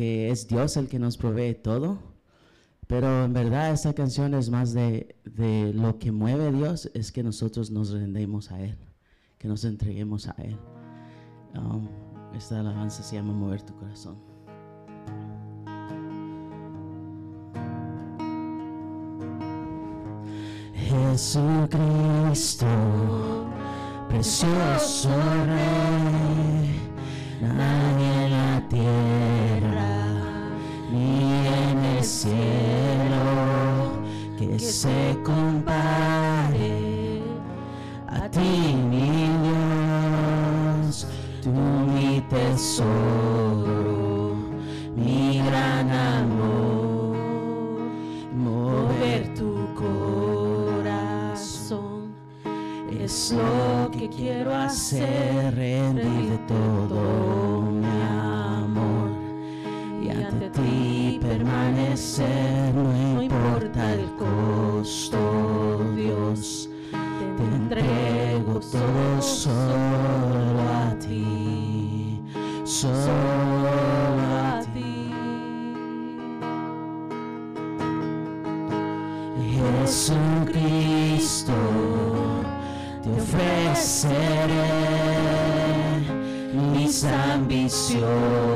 que es Dios el que nos provee todo, pero en verdad esta canción es más de, de lo que mueve a Dios, es que nosotros nos rendemos a Él, que nos entreguemos a Él. Um, esta alabanza se llama Mover tu corazón. Jesucristo, precioso Rey, nadie en la tierra el cielo que se compare a ti, mi Dios, tú mi tesoro, mi gran amor, mover tu corazón es lo que quiero hacer, todo solo a ti, solo a ti. Jesucristo, te ofreceré mis ambiciones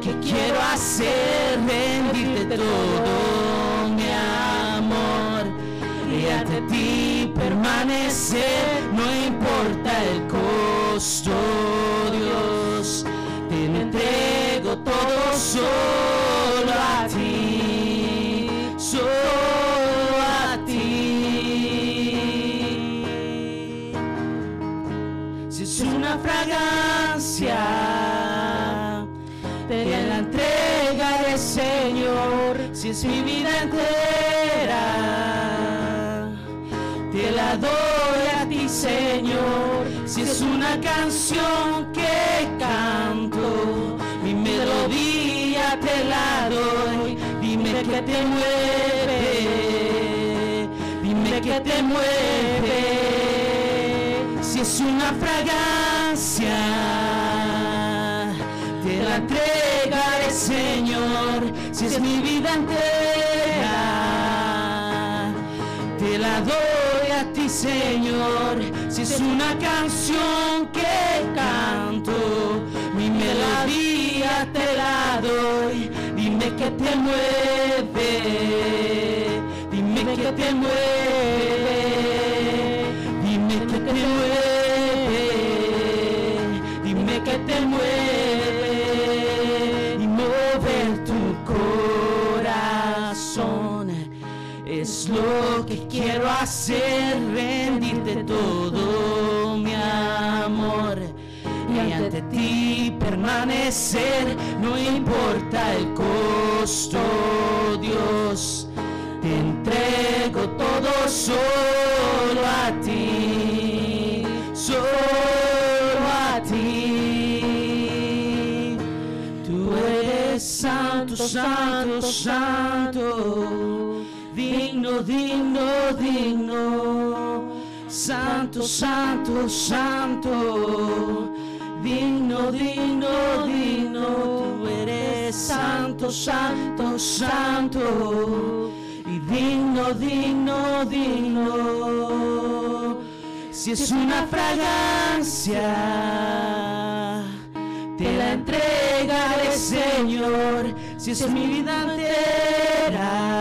que quiero hacer, rendirte todo mi amor. Y ante ti permanecer, no importa el costo, Dios, te entrego todo solo una canción que canto, mi melodía te la doy, dime que te mueve, dime que te mueve, si es una fragancia te la entregaré, Señor, si es mi vida entera. Te la doy a ti, Señor, es una canción que canto, mi melodía te la doy. Dime que te mueve, dime que te mueve, dime que te mueve, dime que te mueve y mover tu corazón es lo que quiero hacer, rendirte todo permanecer, no importa el costo, Dios, te entrego todo solo a ti, solo a ti. Tú eres santo, santo, santo, digno, digno, digno, santo, santo, santo, digno, digno, digno. Tú eres santo, santo, santo, y digno, digno, digno. Si es una fragancia, te la entregaré, Señor, si es mi vida entera.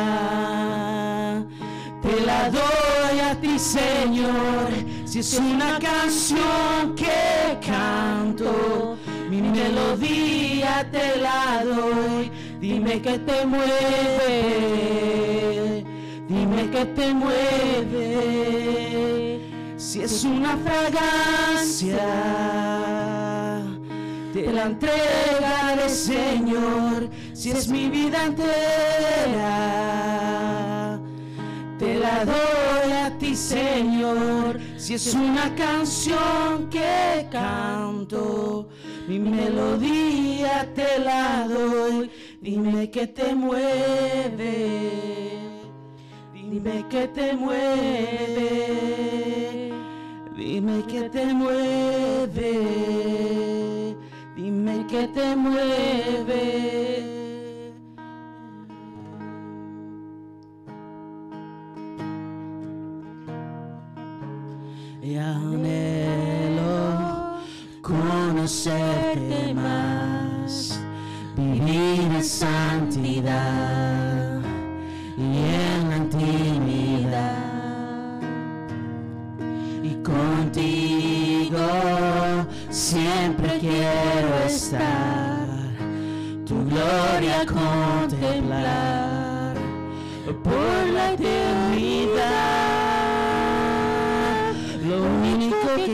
Te la doy a ti, Señor, si es una canción que canto, mi melodía te la doy. Dime que te mueve, dime que te mueve. Si es una fragancia, te la entregaré, Señor. Si es mi vida entera, te la doy a ti, Señor. Si es una canción que canto, mi melodía te la doy. Dime que te mueve, dime que te mueve, dime que te mueve, dime que te mueve. Y anhelo conocerte más, vivir en santidad y en la intimidad. Y contigo siempre quiero estar, tu gloria contemplar por la eternidad. Lo único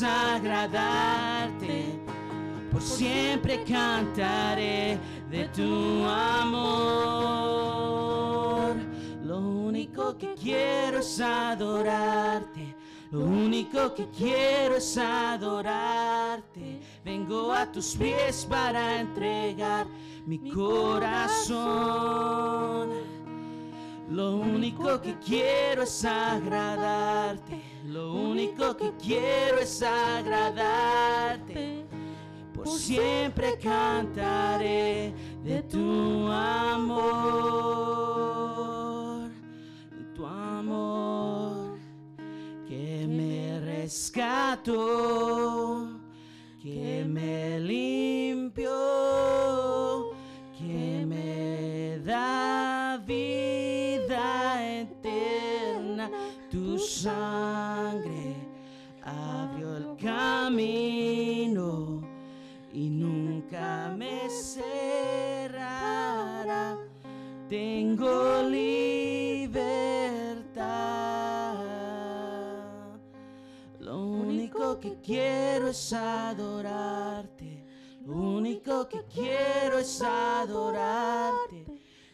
agradarte. Por siempre cantaré de tu amor. Lo único que quiero es adorarte. Lo único que quiero es adorarte. Vengo a tus pies para entregar mi corazón. Lo único que quiero es agradarte. Lo único que quiero es agradarte. Por siempre cantaré de tu amor, tu amor que me rescató, que me limpió. Sangre abrió el camino y nunca me cerrará. Tengo libertad. Lo único que quiero es adorarte. Lo único que quiero es adorarte.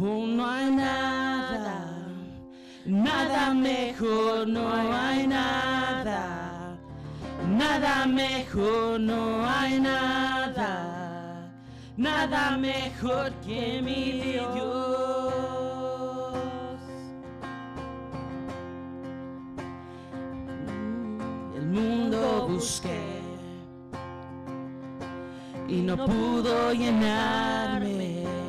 Oh, no hay nada, nada mejor, no hay nada, nada mejor, no hay nada, nada mejor que mi Dios. El mundo busqué y no pudo llenarme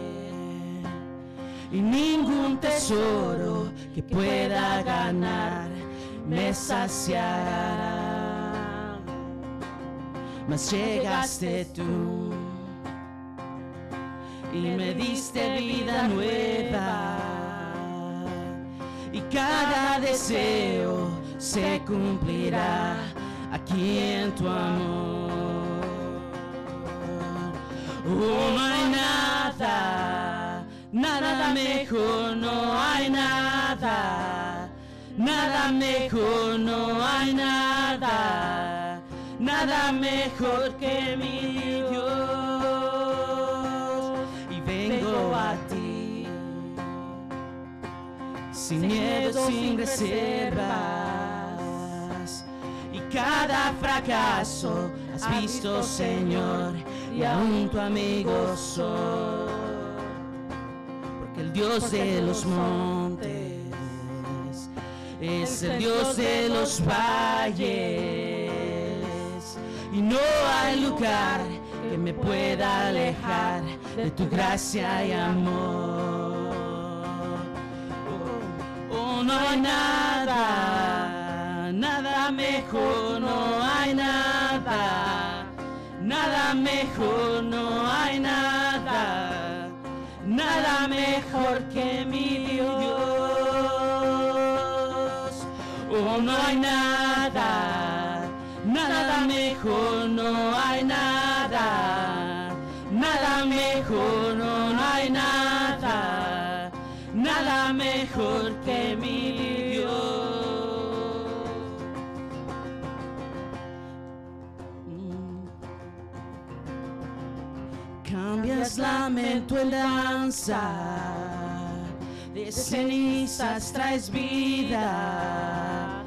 y ningún tesoro que pueda ganar me saciará. Mas llegaste tú y me diste vida nueva y cada deseo se cumplirá aquí en tu amor. Oh, no hay nada, nada mejor, no hay nada, nada mejor, no hay nada, nada mejor que mi Dios. Y vengo a ti, sin miedo, sin reservas. Y cada fracaso has visto, Señor, y aún tu amigo soy. Dios de los montes es el Dios de los valles. Y no hay lugar que me pueda alejar de tu gracia y amor. Oh, no hay nada, nada mejor, no hay nada, nada mejor, no hay nada, nada mejor que mi Dios. Oh, no hay nada, Lamento en danza, de cenizas traes vida.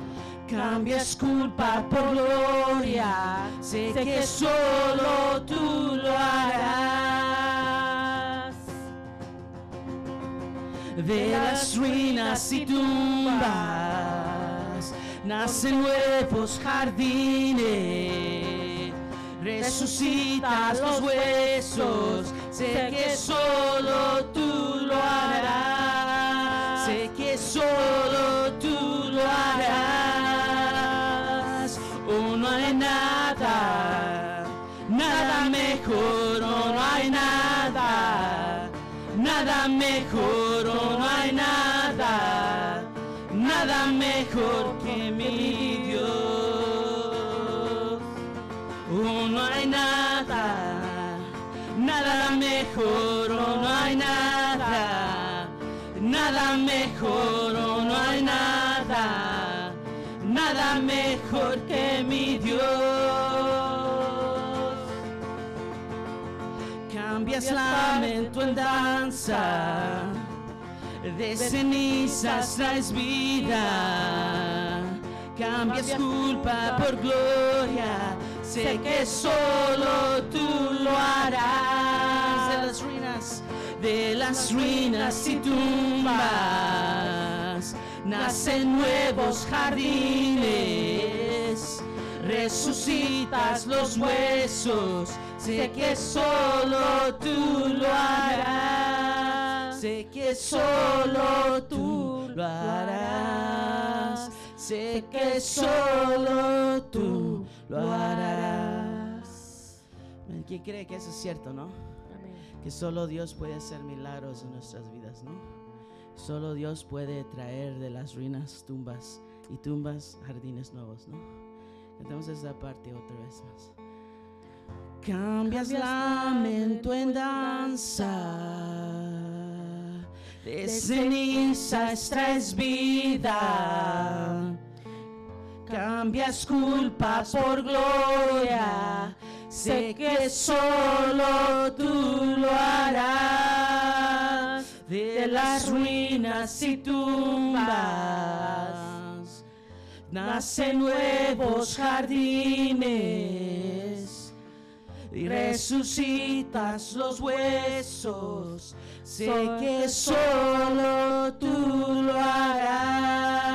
Cambias culpa por gloria, sé que solo tú lo harás. De las ruinas y tumbas nacen nuevos jardines. Resucitas los huesos, sé que solo tú lo harás. Cambias lamento en danza, De cenizas traes vida, cambias culpa por gloria. Sé que solo tú lo harás. De las ruinas, de las ruinas y tumbas, nacen nuevos jardines. Resucitas los huesos, sé que solo tú lo harás. Sé que solo tú lo harás. Sé que solo tú lo harás. ¿Quién cree que eso es cierto, no? Que solo Dios puede hacer milagros en nuestras vidas, ¿no? Solo Dios puede traer de las ruinas tumbas y tumbas jardines nuevos, ¿no? Cantamos esa parte otra vez más. Cambias lamento en danza, de ceniza extraes vida. Cambias culpa por gloria, sé que solo tú lo harás. De las ruinas y tumbas nacen nuevos jardines y resucitas los huesos. Sé que solo tú lo harás.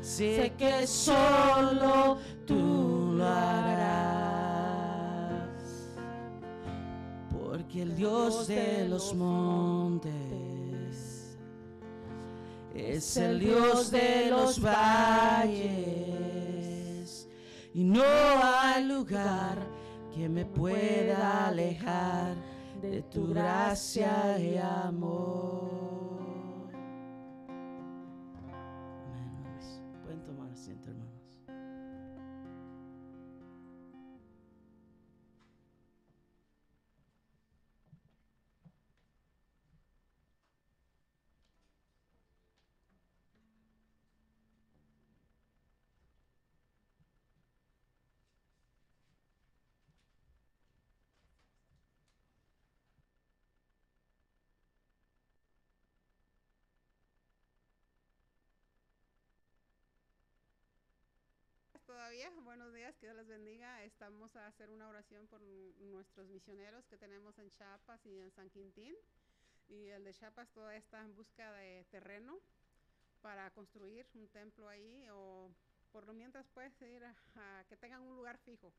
Sé que solo tú lo harás. Porque el Dios de los montes es el Dios de los valles y no hay lugar que me pueda alejar de tu gracia y amor. Buenos días, que Dios les bendiga. Estamos a hacer una oración por nuestros misioneros que tenemos en Chiapas y en San Quintín. Y el de Chiapas todavía está en busca de terreno para construir un templo ahí o por lo mientras puede ir a, que tengan un lugar fijo.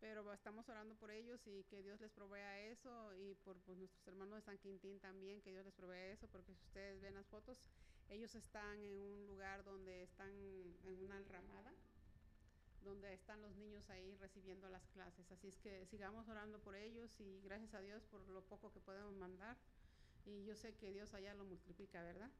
Pero estamos orando por ellos y que Dios les provea eso y por pues, nuestros hermanos de San Quintín también, que Dios les provea eso, porque si ustedes ven las fotos, ellos están en un lugar donde están en una enramada donde están los niños ahí recibiendo las clases. Así es que sigamos orando por ellos y gracias a Dios por lo poco que podemos mandar. Y yo sé que Dios allá lo multiplica, ¿verdad?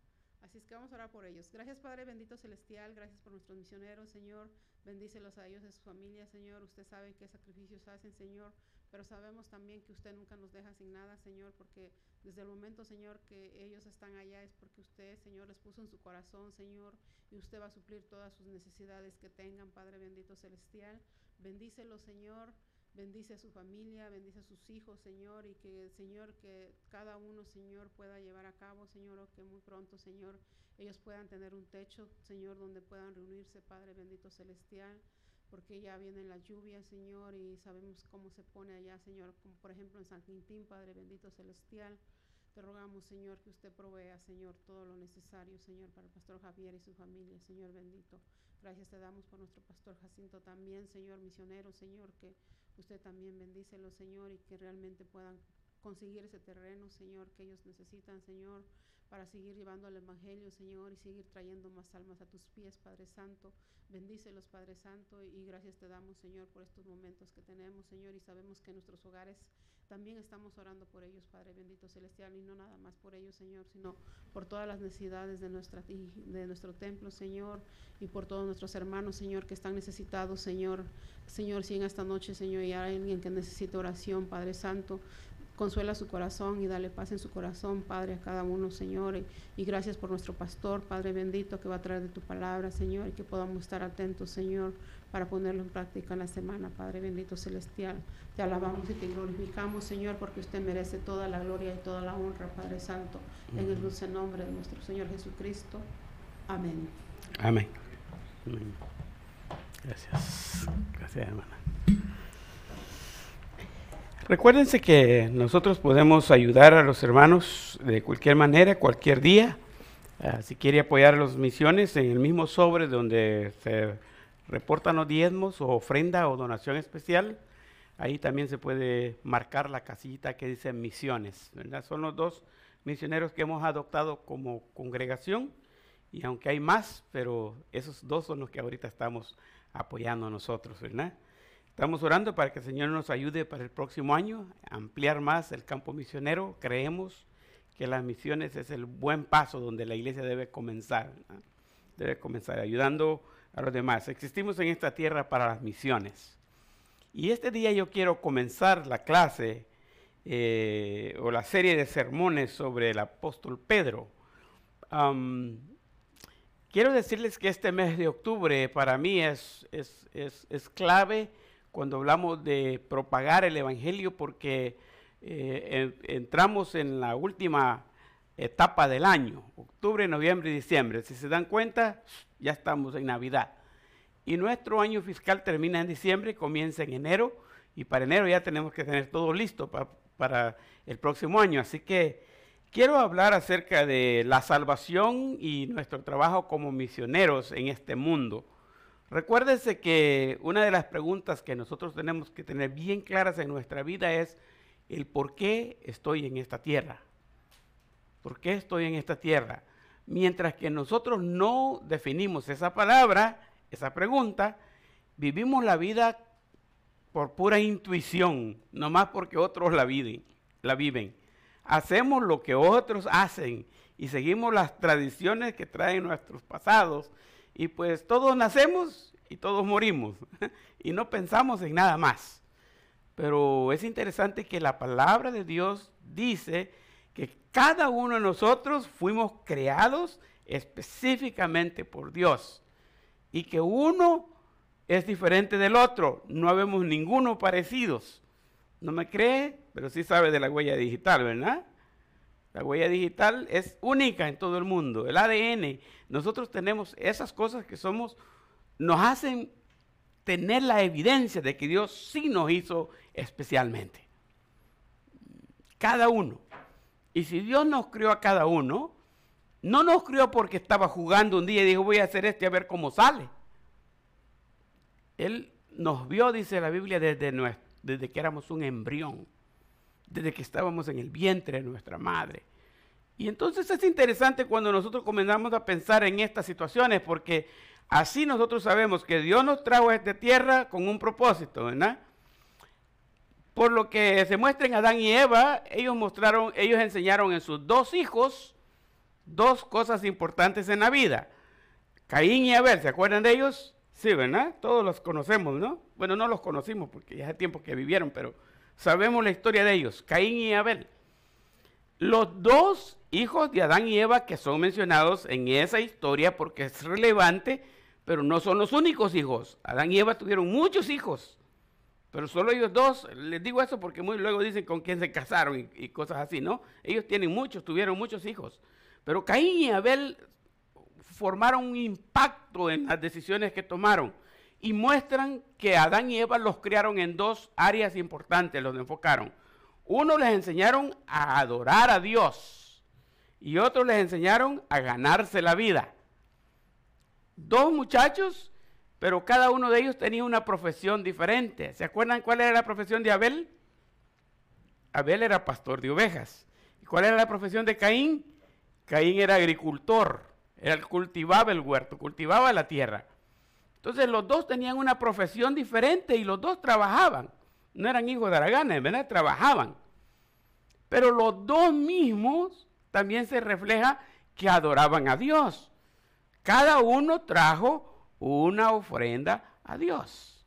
Así es que vamos a orar por ellos. Gracias Padre bendito celestial, gracias por nuestros misioneros, Señor. Bendícelos a ellos a sus familias, Señor. Usted sabe qué sacrificios hacen, Señor. Pero sabemos también que usted nunca nos deja sin nada, Señor, porque desde el momento, Señor, que ellos están allá es porque usted, Señor, les puso en su corazón, Señor, y usted va a suplir todas sus necesidades que tengan, Padre bendito celestial. Bendícelo, Señor. Bendice a su familia, bendice a sus hijos, Señor, y que, Señor, que cada uno, Señor, pueda llevar a cabo, Señor, o que muy pronto, Señor, ellos puedan tener un techo, Señor, donde puedan reunirse, Padre bendito celestial, porque ya vienen las lluvias, Señor, y sabemos cómo se pone allá, Señor, como por ejemplo en San Quintín, Padre bendito celestial. Te rogamos, Señor, que usted provea, Señor, todo lo necesario, Señor, para el pastor Javier y su familia, Señor bendito. Gracias te damos por nuestro pastor Jacinto también, Señor misionero, Señor, que usted también bendícelo, Señor, y que realmente puedan conseguir ese terreno, Señor, que ellos necesitan, Señor, para seguir llevando el Evangelio, Señor, y seguir trayendo más almas a tus pies, Padre Santo. Bendícelos, Padre Santo, y gracias te damos, Señor, por estos momentos que tenemos, Señor, y sabemos que nuestros hogares también estamos orando por ellos, Padre bendito celestial, y no nada más por ellos, Señor, sino por todas las necesidades de, nuestra, de nuestro templo, Señor, y por todos nuestros hermanos, Señor, que están necesitados, Señor. Señor, si en esta noche, Señor, y hay alguien que necesita oración, Padre Santo, Consuela su corazón y dale paz en su corazón, Padre, a cada uno, Señor. Y, gracias por nuestro pastor, Padre bendito, que va a traer de tu palabra, Señor, y que podamos estar atentos, Señor, para ponerlo en práctica en la semana, Padre bendito celestial. Te alabamos y te glorificamos, Señor, porque usted merece toda la gloria y toda la honra, Padre Santo, en el dulce nombre de nuestro Señor Jesucristo. Amén. Amén. Gracias. Gracias, hermana. Recuérdense que nosotros podemos ayudar a los hermanos de cualquier manera, cualquier día. Ah, si quiere apoyar a las misiones en el mismo sobre donde se reportan los diezmos o ofrenda o donación especial, ahí también se puede marcar la casita que dice misiones. ¿verdad? Son los dos misioneros que hemos adoptado como congregación y aunque hay más, pero esos dos son los que ahorita estamos apoyando nosotros, ¿verdad? Estamos orando para que el Señor nos ayude para el próximo año a ampliar más el campo misionero. Creemos que las misiones es el buen paso donde la iglesia debe comenzar. Debe comenzar ayudando a los demás. Existimos en esta tierra para las misiones. Y este día yo quiero comenzar la clase eh, o la serie de sermones sobre el apóstol Pedro. quiero decirles que este mes de octubre para mí es, es, es, es clave cuando hablamos de propagar el Evangelio porque eh, entramos en la última etapa del año, octubre, noviembre y diciembre. Si se dan cuenta, ya estamos en Navidad. Y nuestro año fiscal termina en diciembre, comienza en enero, y para enero ya tenemos que tener todo listo para el próximo año. Así que quiero hablar acerca de la salvación y nuestro trabajo como misioneros en este mundo. Recuérdese que una de las preguntas que nosotros tenemos que tener bien claras en nuestra vida es el por qué estoy en esta tierra. ¿Por qué estoy en esta tierra? Mientras que nosotros no definimos esa palabra, esa pregunta, vivimos la vida por pura intuición, no más porque otros la viven, la viven. Hacemos lo que otros hacen y seguimos las tradiciones que traen nuestros pasados y pues todos nacemos y todos morimos y no pensamos en nada más. Pero es interesante que la palabra de Dios dice que cada uno de nosotros fuimos creados específicamente por Dios y que uno es diferente del otro. No vemos ninguno parecidos. No me cree, pero sí sabe de la huella digital, ¿verdad? La huella digital es única en todo el mundo. El ADN, nosotros tenemos esas cosas que somos, nos hacen tener la evidencia de que Dios sí nos hizo especialmente. Cada uno. Y si Dios nos crió a cada uno, no nos crió porque estaba jugando un día y dijo voy a hacer este a ver cómo sale. Él nos vio, dice la Biblia, desde, desde que éramos un embrión desde que estábamos en el vientre de nuestra madre. Y entonces es interesante cuando nosotros comenzamos a pensar en estas situaciones, porque así nosotros sabemos que Dios nos trajo a esta tierra con un propósito, ¿verdad? Por lo que se muestra en Adán y Eva, ellos mostraron, ellos enseñaron en sus dos hijos dos cosas importantes en la vida. Caín y Abel, ¿se acuerdan de ellos? Sí, ¿verdad? Todos los conocemos, ¿no? Bueno, no los conocimos porque ya hace tiempo que vivieron, pero Sabemos la historia de ellos, Caín y Abel. Los dos hijos de Adán y Eva que son mencionados en esa historia porque es relevante, pero no son los únicos hijos. Adán y Eva tuvieron muchos hijos, pero solo ellos dos. Les digo eso porque muy luego dicen con quién se casaron y, y cosas así, ¿no? Ellos tienen muchos, tuvieron muchos hijos. Pero Caín y Abel formaron un impacto en las decisiones que tomaron y muestran que Adán y Eva los criaron en dos áreas importantes, los enfocaron. Uno les enseñaron a adorar a Dios y otro les enseñaron a ganarse la vida. Dos muchachos, pero cada uno de ellos tenía una profesión diferente. ¿Se acuerdan cuál era la profesión de Abel? Abel era pastor de ovejas. ¿Y cuál era la profesión de Caín? Caín era agricultor. Él cultivaba el huerto, cultivaba la tierra. Entonces los dos tenían una profesión diferente y los dos trabajaban. No eran hijos de Aragana, ¿verdad? Trabajaban. Pero los dos mismos también se refleja que adoraban a Dios. Cada uno trajo una ofrenda a Dios.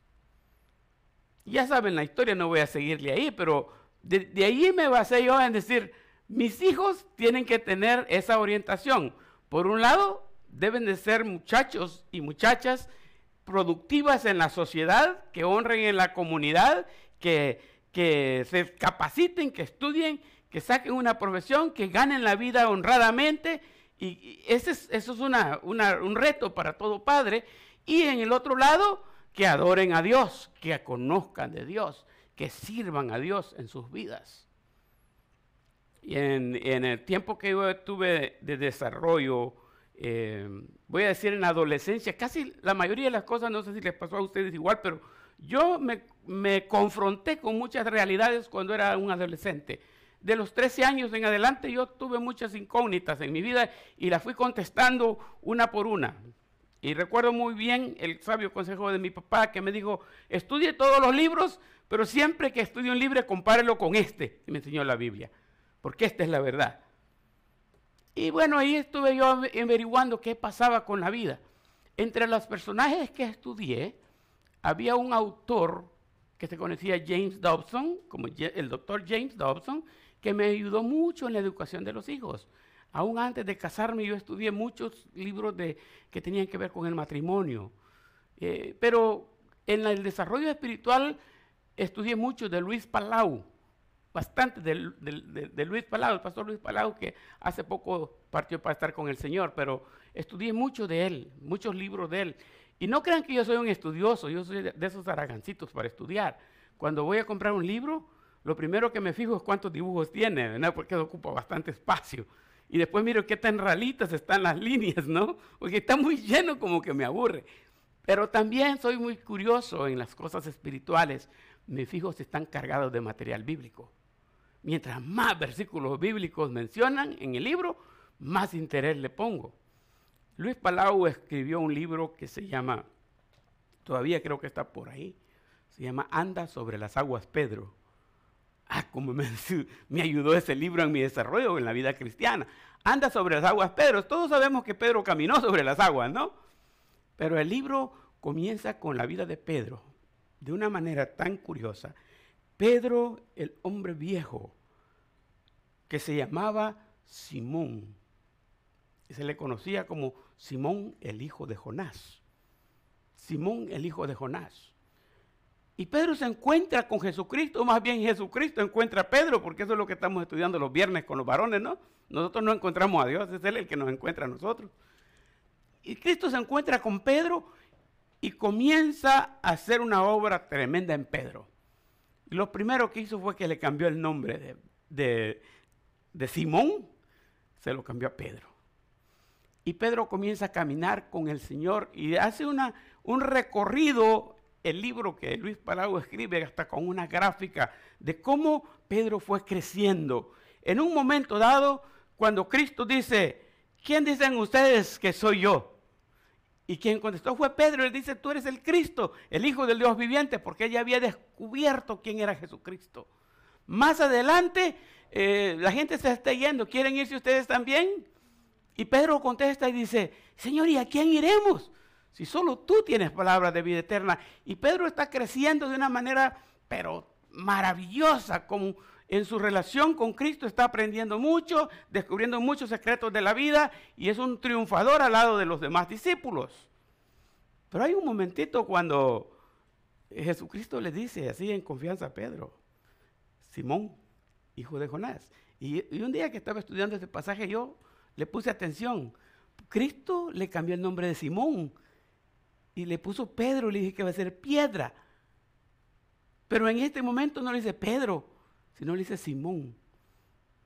Ya saben la historia, no voy a seguirle ahí, pero De, de ahí me basé yo en decir, mis hijos tienen que tener esa orientación. Por un lado, deben de ser muchachos y muchachas productivas en la sociedad, que honren en la comunidad, que, que se capaciten, que estudien, que saquen una profesión, que ganen la vida honradamente. Y, ese es, eso es una, un reto para todo padre. Y en el otro lado, que adoren a Dios, que conozcan de Dios, que sirvan a Dios en sus vidas. Y en, en el tiempo que yo tuve de desarrollo, eh, voy a decir en adolescencia, casi la mayoría de las cosas, no sé si les pasó a ustedes igual, pero yo me, me confronté con muchas realidades cuando era un adolescente. De los 13 años en adelante yo tuve muchas incógnitas en mi vida y las fui contestando una por una. Y recuerdo muy bien el sabio consejo de mi papá que me dijo, estudie todos los libros, pero siempre que estudie un libro, compárelo con este, y me enseñó la Biblia, porque esta es la verdad. Y bueno, ahí estuve yo averiguando qué pasaba con la vida. Entre los personajes que estudié, había un autor que se conocía James Dobson, como el doctor James Dobson, que me ayudó mucho en la educación de los hijos. Aún antes de casarme yo estudié muchos libros de, que tenían que ver con el matrimonio. Eh, pero en el desarrollo espiritual estudié mucho de Luis Palau, bastante de, Luis Palau, el pastor Luis Palau, que hace poco partió para estar con el Señor, pero estudié mucho de él, muchos libros de él. Y no crean que yo soy un estudioso, yo soy de, esos aragancitos para estudiar. Cuando voy a comprar un libro, lo primero que me fijo es cuántos dibujos tiene, porque ocupa bastante espacio. Y después miro qué tan ralitas están las líneas, ¿no? Porque está muy lleno como que me aburre. Pero también soy muy curioso en las cosas espirituales. Me fijo si están cargados de material bíblico. Mientras más versículos bíblicos mencionan en el libro, más interés le pongo. Luis Palau escribió un libro que se llama, todavía creo que está por ahí, se llama Anda sobre las aguas Pedro. Ah, como me, me, ayudó ese libro en mi desarrollo en la vida cristiana. Anda sobre las aguas Pedro. Todos sabemos que Pedro caminó sobre las aguas, ¿no? Pero el libro comienza con la vida de Pedro de una manera tan curiosa Pedro, el hombre viejo, que se llamaba Simón, y se le conocía como Simón el hijo de Jonás. Simón el hijo de Jonás. Y Pedro se encuentra con Jesucristo, más bien Jesucristo encuentra a Pedro, porque eso es lo que estamos estudiando los viernes con los varones, ¿no? Nosotros no encontramos a Dios, es Él el que nos encuentra a nosotros. Y Cristo se encuentra con Pedro y comienza a hacer una obra tremenda en Pedro. Lo primero que hizo fue que le cambió el nombre de, Simón, se lo cambió a Pedro. Y Pedro comienza a caminar con el Señor y hace una, un recorrido, el libro que Luis Palau escribe hasta con una gráfica de cómo Pedro fue creciendo. En un momento dado, cuando Cristo dice, ¿quién dicen ustedes que soy yo? Y quien contestó fue Pedro. Él dice, tú eres el Cristo, el Hijo del Dios viviente, porque ella había descubierto quién era Jesucristo. Más adelante, eh, la gente se está yendo. ¿Quieren irse ustedes también? Y Pedro contesta y dice, Señor, ¿y a quién iremos? Si solo tú tienes palabras de vida eterna. Y Pedro está creciendo de una manera, pero maravillosa, como en su relación con Cristo está aprendiendo mucho, descubriendo muchos secretos de la vida y es un triunfador al lado de los demás discípulos. Pero hay un momentito cuando Jesucristo le dice así en confianza a Pedro, Simón, hijo de Jonás. Y, un día que estaba estudiando este pasaje yo le puse atención. Cristo le cambió el nombre de Simón y le puso Pedro, le dije que va a ser piedra. Pero en este momento no le dice Pedro, sino le dice Simón.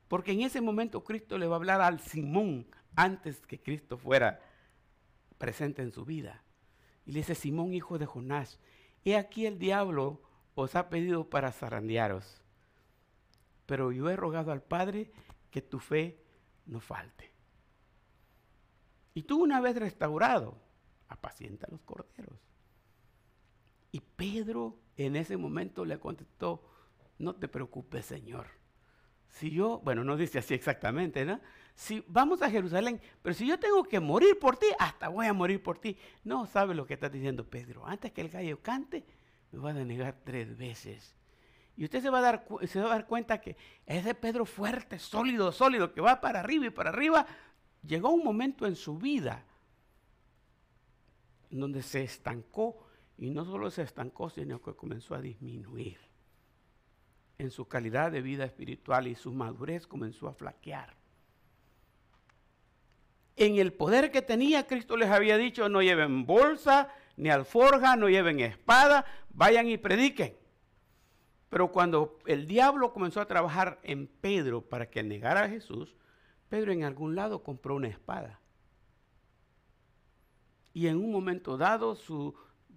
Porque en ese momento Cristo le va a hablar al Simón antes que Cristo fuera presente en su vida. Y le dice, Simón, hijo de Jonás, he aquí el diablo os ha pedido para zarandearos. Pero yo he rogado al Padre que tu fe no falte. Y tú una vez restaurado, apacienta los corderos. Y Pedro en ese momento le contestó, no te preocupes, Señor. Si yo, bueno, no dice así exactamente, ¿no? Si vamos a Jerusalén, pero si yo tengo que morir por ti, hasta voy a morir por ti. No sabe lo que está diciendo Pedro. Antes que el gallo cante, me va a negar tres veces. Y usted se va, a dar, se va a dar cuenta que ese Pedro fuerte, sólido, sólido, que va para arriba y para arriba, llegó un momento en su vida en donde se estancó y no solo se estancó, sino que comenzó a disminuir en su calidad de vida espiritual y su madurez comenzó a flaquear. En el poder que tenía, Cristo les había dicho, no lleven bolsa, ni alforja, no lleven espada, vayan y prediquen. Pero cuando el diablo comenzó a trabajar en Pedro para que negara a Jesús, Pedro en algún lado compró una espada. Y en un momento dado su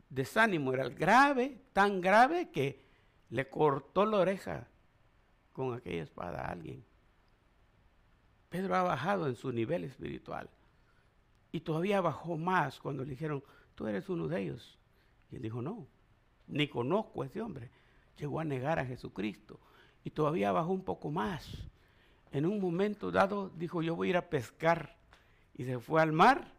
desánimo era grave, tan grave que le cortó la oreja con aquella espada a alguien. Pedro ha bajado en su nivel espiritual. Y todavía bajó más cuando le dijeron, tú eres uno de ellos. Y él dijo, no, ni conozco a ese hombre. Llegó a negar a Jesucristo. Y todavía bajó un poco más. En un momento dado dijo, yo voy a ir a pescar. Y se fue al mar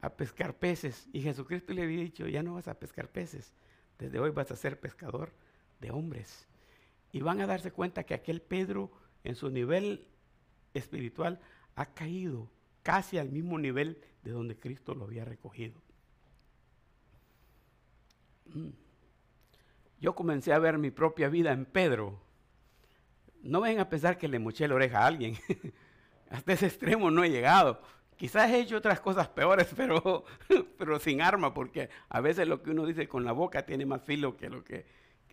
a pescar peces. Y Jesucristo le había dicho, ya no vas a pescar peces. Desde hoy vas a ser pescador de hombres. Y van a darse cuenta que aquel Pedro en su nivel espiritual ha caído casi al mismo nivel de donde Cristo lo había recogido. Mm. Yo comencé a ver mi propia vida en Pedro. No vengan a pensar que le moché la oreja a alguien. Hasta ese extremo no he llegado. Quizás he hecho otras cosas peores, pero, pero sin arma, porque a veces lo que uno dice con la boca tiene más filo que lo que,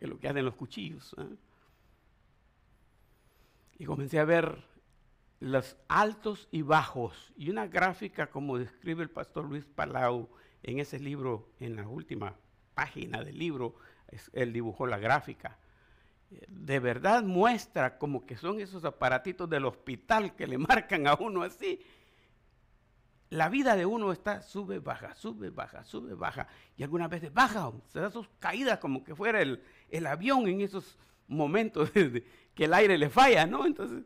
lo que hacen los cuchillos. ¿eh? Y comencé a ver los altos y bajos. Y una gráfica como describe el pastor Luis Palau en ese libro, en la última página del libro, él dibujó la gráfica. De verdad muestra como que son esos aparatitos del hospital que le marcan a uno así. La vida de uno está sube, baja, sube, baja, sube, baja. Y algunas veces baja, se da sus caídas como que fuera el, el avión en esos momentos que el aire le falla, ¿no? Entonces,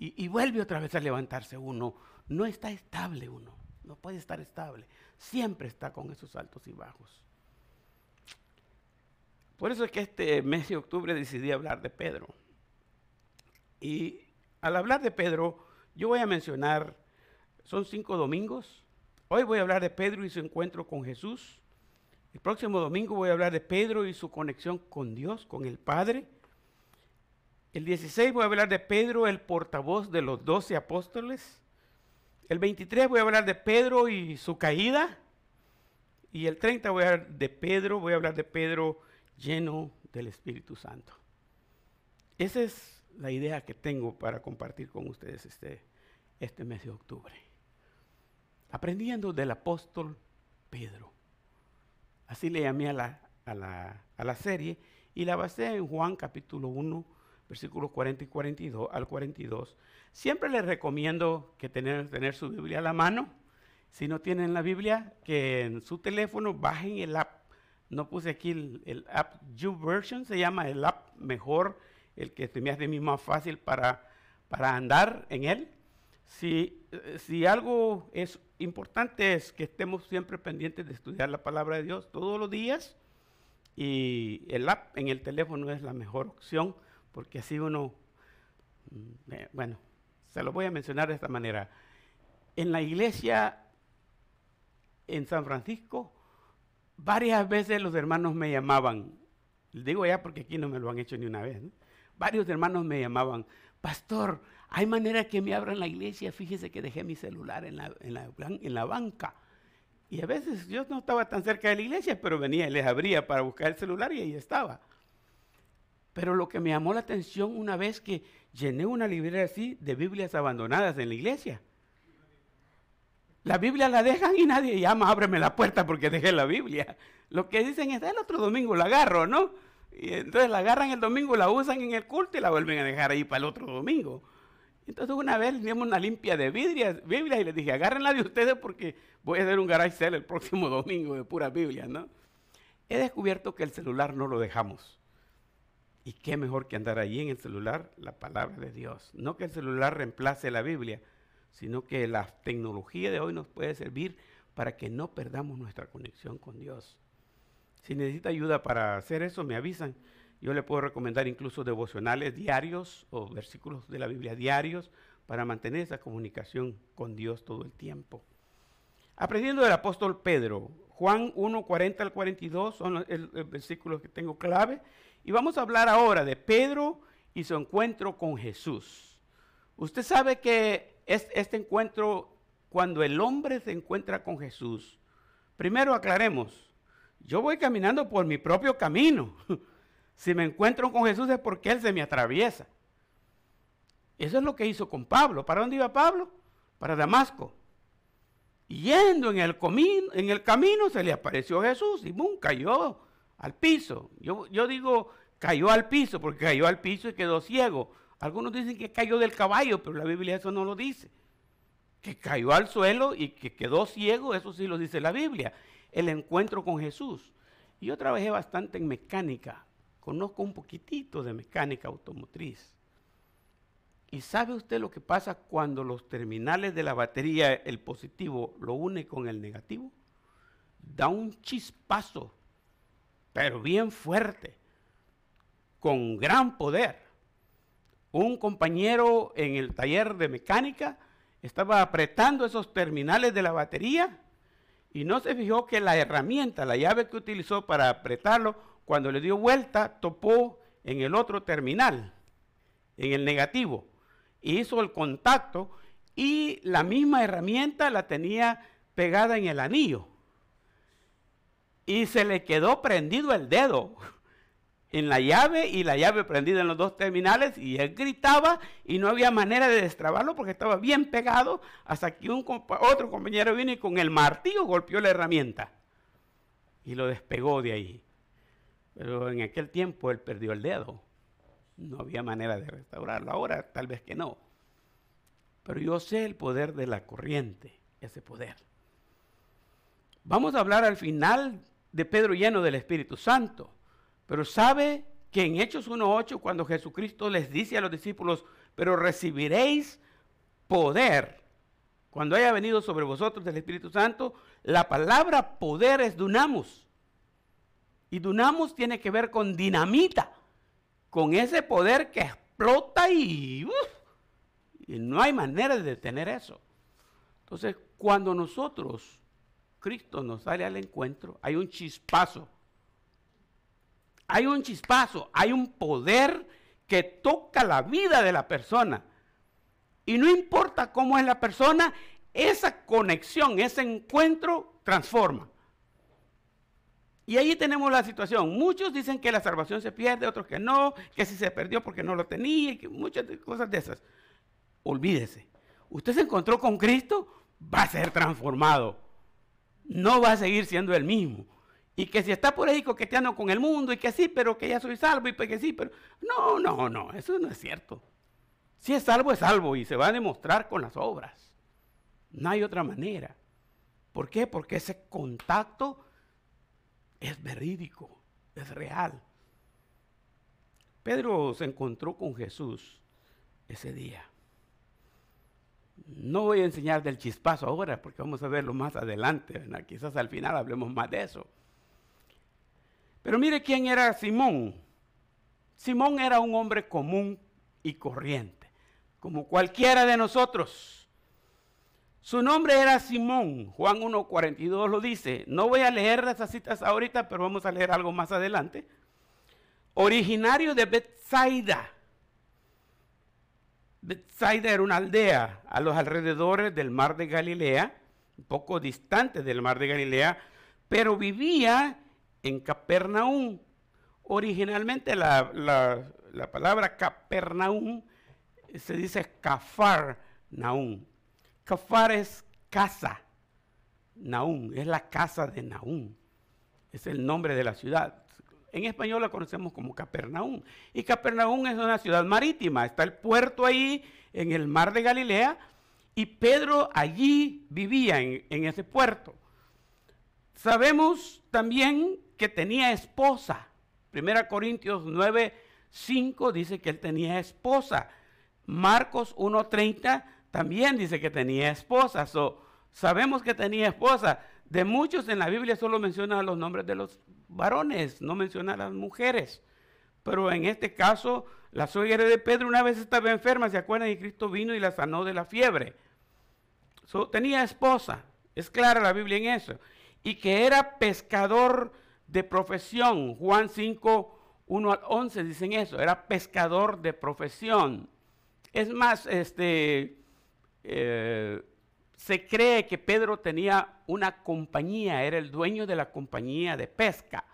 y, vuelve otra vez a levantarse uno. No está estable uno, no puede estar estable. Siempre está con esos altos y bajos. Por eso es que este mes de octubre decidí hablar de Pedro. Y al hablar de Pedro, yo voy a mencionar, son cinco domingos. Hoy voy a hablar de Pedro y su encuentro con Jesús. El próximo domingo voy a hablar de Pedro y su conexión con Dios, con el Padre. El 16 voy a hablar de Pedro, el portavoz de los doce apóstoles. El 23 voy a hablar de Pedro y su caída. Y el 30 voy a hablar de Pedro, voy a hablar de Pedro lleno del Espíritu Santo. Esa es la idea que tengo para compartir con ustedes este, este mes de octubre. Aprendiendo del apóstol Pedro. Así le llamé a la, a la, a la serie y la basé en Juan capítulo 1 versículos 40 y 42 al 42. Siempre les recomiendo que tener, tener su Biblia a la mano. Si no tienen la Biblia, que en su teléfono bajen el app. No puse aquí el, app YouVersion, se llama el app mejor, el que se me hace más fácil para, para andar en él. Si, si algo es importante es que estemos siempre pendientes de estudiar la palabra de Dios todos los días y el app en el teléfono es la mejor opción porque así uno, mm, eh, bueno, se lo voy a mencionar de esta manera. En la iglesia en San Francisco, varias veces los hermanos me llamaban, digo ya porque aquí no me lo han hecho ni una vez, varios hermanos me llamaban, pastor, hay manera que me abran la iglesia, fíjese que dejé mi celular en la, en la, en la banca. Y a veces yo no estaba tan cerca de la iglesia, pero venía y les abría para buscar el celular y ahí estaba. Pero lo que me llamó la atención una vez que llené una librería así de Biblias abandonadas en la iglesia. La Biblia la dejan y nadie llama, ábreme la puerta porque dejé la Biblia. Lo que dicen es, el otro domingo la agarro, ¿no? Y entonces la agarran el domingo, la usan en el culto y la vuelven a dejar ahí para el otro domingo. Entonces una vez dimos una limpia de Biblias, Biblia y les dije, agárrenla de ustedes porque voy a hacer un garage sale el próximo domingo de pura Biblia, ¿no? He descubierto que el celular no lo dejamos. Y qué mejor que andar allí en el celular la palabra de Dios. No que el celular reemplace la Biblia, sino que la tecnología de hoy nos puede servir para que no perdamos nuestra conexión con Dios. Si necesita ayuda para hacer eso, me avisan. Yo le puedo recomendar incluso devocionales diarios o versículos de la Biblia diarios para mantener esa comunicación con Dios todo el tiempo. Aprendiendo del apóstol Pedro, Juan 1, 40 al 42 son los versículos que tengo clave. Y vamos a hablar ahora de Pedro y su encuentro con Jesús. Usted sabe que es este encuentro, cuando el hombre se encuentra con Jesús, primero aclaremos, yo voy caminando por mi propio camino. Si me encuentro con Jesús es porque Él se me atraviesa. Eso es lo que hizo con Pablo. ¿Para dónde iba Pablo? Para Damasco. yendo en el, en el camino se le apareció Jesús y ¡bum! cayó al piso. Yo, yo digo cayó al piso porque cayó al piso y quedó ciego. Algunos dicen que cayó del caballo, pero la Biblia eso no lo dice. Que cayó al suelo y que quedó ciego, eso sí lo dice la Biblia. El encuentro con Jesús. Y yo trabajé bastante en mecánica conozco un poquitito de mecánica automotriz. ¿Y sabe usted lo que pasa cuando los terminales de la batería, el positivo, lo une con el negativo? Da un chispazo, pero bien fuerte, con gran poder. Un compañero en el taller de mecánica estaba apretando esos terminales de la batería y no se fijó que la herramienta, la llave que utilizó para apretarlo, cuando le dio vuelta, topó en el otro terminal, en el negativo, hizo el contacto y la misma herramienta la tenía pegada en el anillo. Y se le quedó prendido el dedo en la llave y la llave prendida en los dos terminales y él gritaba y no había manera de destrabarlo porque estaba bien pegado hasta que un otro compañero vino y con el martillo golpeó la herramienta y lo despegó de ahí. Pero en aquel tiempo él perdió el dedo. No había manera de restaurarlo. Ahora tal vez que no. Pero yo sé el poder de la corriente, ese poder. Vamos a hablar al final de Pedro lleno del Espíritu Santo. Pero sabe que en Hechos 1.8, cuando Jesucristo les dice a los discípulos, pero recibiréis poder cuando haya venido sobre vosotros el Espíritu Santo, la palabra poder es dunamos. Y Dunamos tiene que ver con dinamita, con ese poder que explota y, y no hay manera de detener eso. Entonces, cuando nosotros, Cristo nos sale al encuentro, hay un chispazo. Hay un chispazo, hay un poder que toca la vida de la persona. Y no importa cómo es la persona, esa conexión, ese encuentro transforma. Y ahí tenemos la situación. Muchos dicen que la salvación se pierde, otros que no, que si se perdió porque no lo tenía, que muchas cosas de esas. Olvídese. Usted se encontró con Cristo, va a ser transformado. No va a seguir siendo el mismo. Y que si está por ahí coqueteando con el mundo y que sí, pero que ya soy salvo y pues que sí, pero no, no, no, eso no es cierto. Si es salvo, es salvo y se va a demostrar con las obras. No hay otra manera. ¿Por qué? Porque ese contacto es verídico, es real. Pedro se encontró con Jesús ese día. No voy a enseñar del chispazo ahora porque vamos a verlo más adelante. Quizás al final hablemos más de eso. Pero mire quién era Simón. Simón era un hombre común y corriente, como cualquiera de nosotros. Su nombre era Simón, Juan 1.42 lo dice. No voy a leer esas citas ahorita, pero vamos a leer algo más adelante. Originario de Bethsaida. Bethsaida era una aldea a los alrededores del mar de Galilea, un poco distante del mar de Galilea, pero vivía en Capernaum. Originalmente la, la palabra Capernaum se dice Cafar Naum Cafar es casa. Naún, es la casa de Naún. Es el nombre de la ciudad. En español la conocemos como Capernaum. Y Capernaum es una ciudad marítima. Está el puerto ahí en el mar de Galilea. Y Pedro allí vivía en, en ese puerto. Sabemos también que tenía esposa. Primera Corintios 9, 5 dice que él tenía esposa. Marcos 1.30 también dice que tenía esposa. sabemos que tenía esposa. De muchos en la Biblia solo menciona los nombres de los varones, no menciona a las mujeres. pero en este caso la suegra de Pedro una vez estaba enferma, ¿se acuerdan? Y Cristo vino y la sanó de la fiebre. tenía esposa, es clara la Biblia en eso, y que era pescador de profesión. Juan 5, 1 al 11 dicen eso, era pescador de profesión. Es más, este, eh, se cree que Pedro tenía una compañía, era el dueño de la compañía de pesca,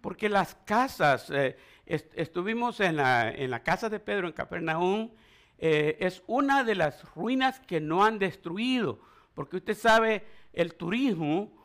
porque las casas, eh, estuvimos en la, casa de Pedro en Capernaum, eh, es una de las ruinas que no han destruido, porque usted sabe, el turismo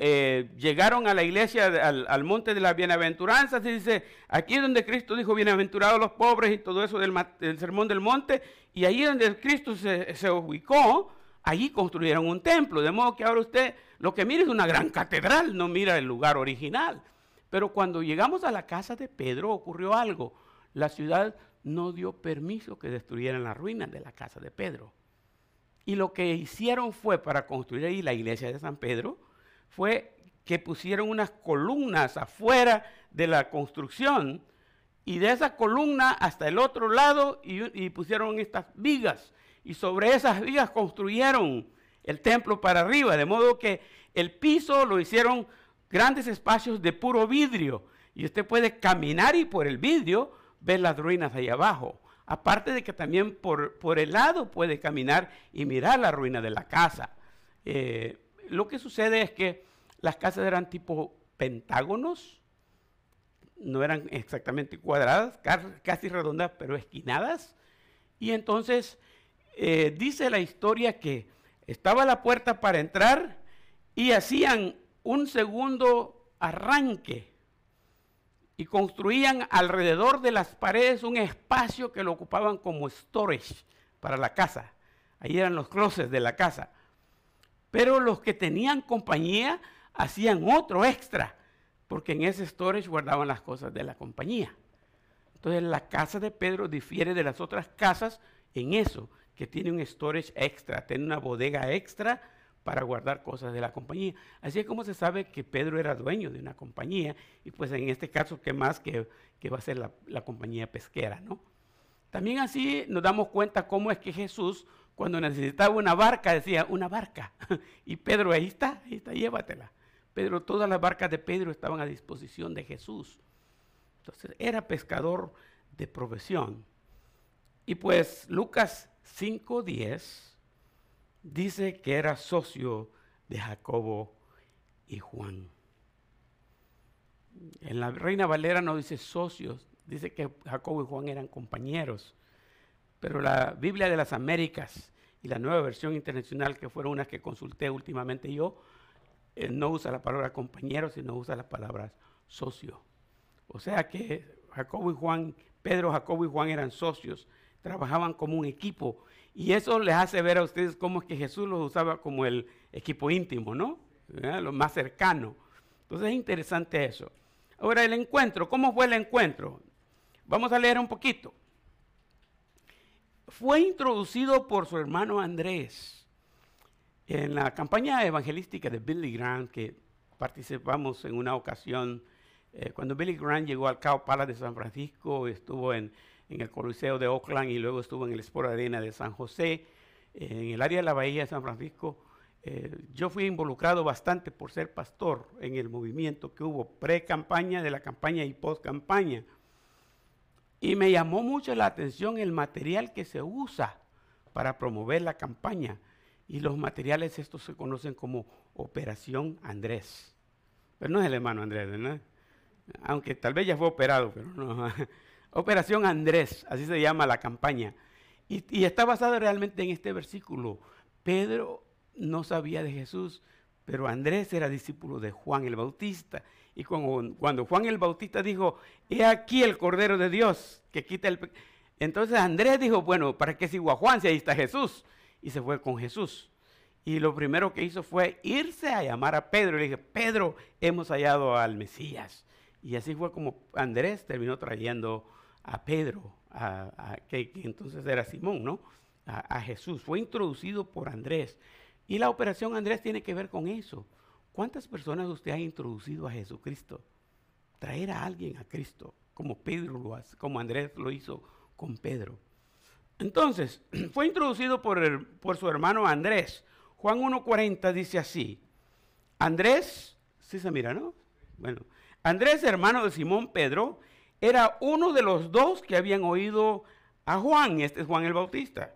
eh, llegaron a la iglesia, al, monte de las bienaventuranzas, y dice, aquí es donde Cristo dijo, bienaventurados los pobres y todo eso del, sermón del monte, y ahí donde Cristo se, ubicó, allí construyeron un templo, de modo que ahora usted lo que mira es una gran catedral, no mira el lugar original. Pero cuando llegamos a la casa de Pedro ocurrió algo, la ciudad no dio permiso que destruyeran las ruinas de la casa de Pedro. Y lo que hicieron fue para construir ahí la iglesia de San Pedro, fue que pusieron unas columnas afuera de la construcción y de esa columna hasta el otro lado y, pusieron estas vigas y sobre esas vigas construyeron el templo para arriba, de modo que el piso lo hicieron grandes espacios de puro vidrio y usted puede caminar y por el vidrio ver las ruinas ahí abajo. Aparte de que también por, por el lado puede caminar y mirar la ruina de la casa. Eh, lo que sucede es que las casas eran tipo pentágonos, no eran exactamente cuadradas, casi redondas, pero esquinadas. Y entonces eh, dice la historia que estaba la puerta para entrar y hacían un segundo arranque y construían alrededor de las paredes un espacio que lo ocupaban como storage para la casa. Ahí eran los closets de la casa. Pero los que tenían compañía hacían otro extra, porque en ese storage guardaban las cosas de la compañía. Entonces la casa de Pedro difiere de las otras casas en eso, que tiene un storage extra, tiene una bodega extra para guardar cosas de la compañía. Así es como se sabe que Pedro era dueño de una compañía, y pues en este caso, ¿qué más que, que va a ser la, la compañía pesquera, no? También así nos damos cuenta cómo es que Jesús cuando necesitaba una barca, decía, una barca. Y Pedro, ahí está, ahí está, llévatela. Pedro, todas las barcas de Pedro estaban a disposición de Jesús. Entonces, era pescador de profesión. Y pues Lucas 5.10 dice que era socio de Jacobo y Juan. En la Reina Valera no dice socios, dice que Jacobo y Juan eran compañeros. Pero la Biblia de las Américas y la nueva versión internacional, que fueron unas que consulté últimamente yo, eh, no usa la palabra compañero, sino usa las palabras socio. O sea que Jacobo y Juan, Pedro, Jacobo y Juan eran socios, trabajaban como un equipo. Y eso les hace ver a ustedes cómo es que Jesús los usaba como el equipo íntimo, ¿no? Lo más cercano. Entonces es interesante eso. Ahora el encuentro, ¿cómo fue el encuentro? Vamos a leer un poquito fue introducido por su hermano Andrés en la campaña evangelística de Billy Graham, que participamos en una ocasión, eh, cuando Billy Graham llegó al Cow Palace de San Francisco, estuvo en, el Coliseo de Oakland y luego estuvo en el Sport Arena de San José, en el área de la Bahía de San Francisco. Eh, yo fui involucrado bastante por ser pastor en el movimiento que hubo pre-campaña, de la campaña y post-campaña. Y me llamó mucho la atención el material que se usa para promover la campaña. Y los materiales estos se conocen como Operación Andrés. Pero no es el hermano Andrés, ¿verdad? Aunque tal vez ya fue operado, pero no. Operación Andrés, así se llama la campaña. Y, y está basado realmente en este versículo. Pedro no sabía de Jesús, pero Andrés era discípulo de Juan el Bautista. Y cuando, Juan el Bautista dijo, he aquí el Cordero de Dios que quita el... Entonces Andrés dijo, bueno, ¿para qué sigo a Juan si ahí está Jesús? Y se fue con Jesús. Y lo primero que hizo fue irse a llamar a Pedro. Y le dije, Pedro, hemos hallado al Mesías. Y así fue como Andrés terminó trayendo a Pedro, a, que, entonces era Simón, ¿no? a Jesús. Fue introducido por Andrés. Y la operación Andrés tiene que ver con eso. ¿Cuántas personas usted ha introducido a Jesucristo? Traer a alguien a Cristo. como Pedro lo hace, como Andrés lo hizo con Pedro. Entonces, fue introducido por, por su hermano Andrés. Juan 1.40 dice así, Andrés, sí se mira, ¿no? Bueno, Andrés, hermano de Simón Pedro, era uno de los dos que habían oído a Juan, este es Juan el Bautista,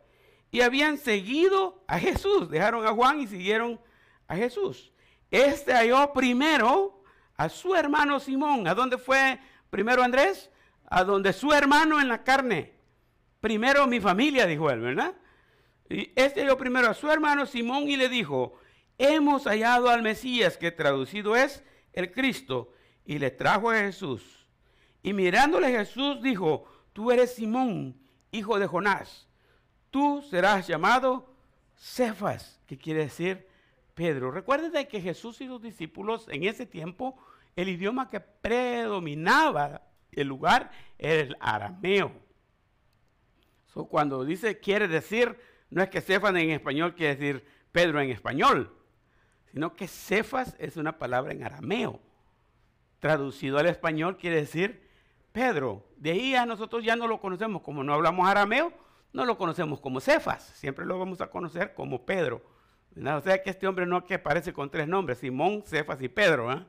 y habían seguido a Jesús, dejaron a Juan y siguieron a Jesús. Este halló primero a su hermano Simón. ¿A dónde fue primero Andrés? A donde su hermano en la carne. Primero mi familia, dijo él, ¿verdad? Y este halló primero a su hermano Simón y le dijo, hemos hallado al Mesías, que traducido es el Cristo, y le trajo a Jesús. Y mirándole Jesús dijo, tú eres Simón, hijo de Jonás, tú serás llamado Cefas, que quiere decir Pedro. Recuerden que Jesús y sus discípulos en ese tiempo, el idioma que predominaba el lugar era el arameo. cuando dice quiere decir, no es que Cefas en español quiere decir Pedro en español, sino que Cefas es una palabra en arameo. Traducido al español quiere decir Pedro. De ahí a nosotros ya no lo conocemos, como no hablamos arameo, no lo conocemos como Cefas, siempre lo vamos a conocer como Pedro. O sea que este hombre no que aparece con tres nombres, Simón, Cefas y Pedro, ¿eh?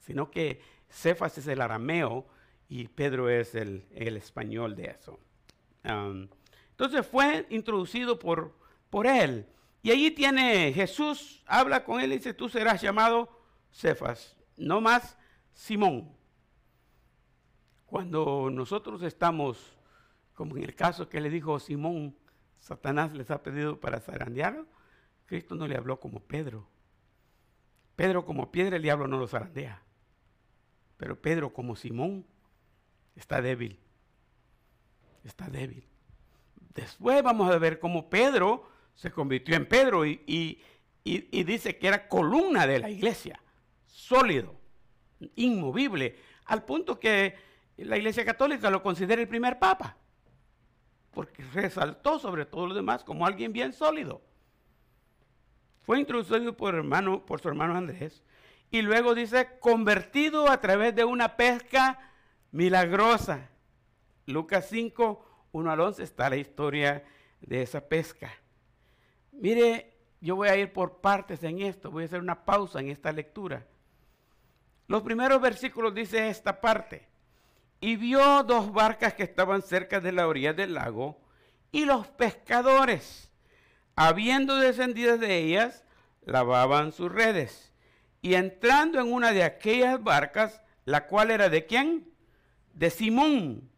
sino que Cefas es el arameo y Pedro es el, español de eso. entonces fue introducido por, por él. Y allí tiene Jesús, habla con él y dice, tú serás llamado Cefas, no más Simón. Cuando nosotros estamos, como en el caso que le dijo Simón, Satanás les ha pedido para zarandearlo, Cristo no le habló como Pedro. Pedro como piedra, el diablo no lo zarandea. Pero Pedro como Simón está débil. Está débil. Después vamos a ver cómo Pedro se convirtió en Pedro y, dice que era columna de la iglesia, sólido, inmovible, al punto que la iglesia católica lo considera el primer papa, porque resaltó sobre todo lo demás como alguien bien sólido. Fue introducido por, hermano, por su hermano Andrés y luego dice convertido a través de una pesca milagrosa. Lucas 5, 1 al 11 está la historia de esa pesca. Mire, yo voy a ir por partes en esto, voy a hacer una pausa en esta lectura. Los primeros versículos dice esta parte. Y vio dos barcas que estaban cerca de la orilla del lago, y los pescadores, habiendo descendido de ellas, lavaban sus redes. Y entrando en una de aquellas barcas, la cual era de quién? De Simón,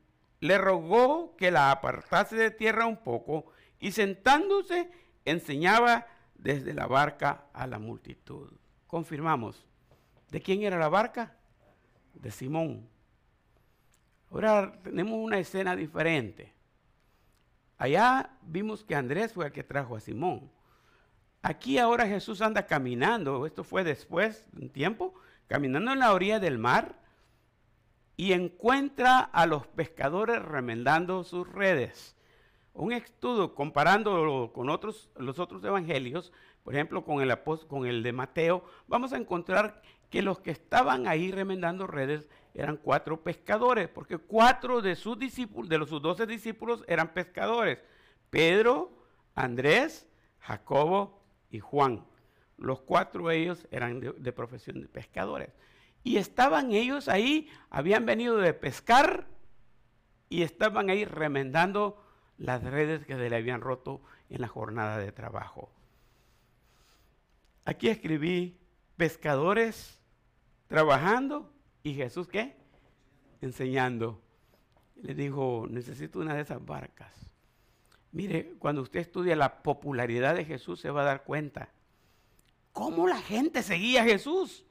le rogó que la apartase de tierra un poco, y sentándose enseñaba desde la barca a la multitud. Confirmamos. ¿De quién era la barca? De Simón. Ahora tenemos una escena diferente. Allá vimos que Andrés fue el que trajo a Simón. Aquí ahora Jesús anda caminando, esto fue después de un tiempo, caminando en la orilla del mar y encuentra a los pescadores remendando sus redes un estudio comparándolo con otros, los otros evangelios, por ejemplo con el, con el de Mateo, vamos a encontrar que los que estaban ahí remendando redes eran cuatro pescadores, porque cuatro de sus discípulos, de los sus doce discípulos eran pescadores. Pedro, Andrés, Jacobo y Juan. Los cuatro ellos eran de, de profesión de pescadores. Y estaban ellos ahí, habían venido de pescar y estaban ahí remendando las redes que se le habían roto en la jornada de trabajo. Aquí escribí pescadores trabajando y Jesús qué? Enseñando. Le dijo, necesito una de esas barcas. Mire, cuando usted estudia la popularidad de Jesús se va a dar cuenta cómo la gente seguía a Jesús.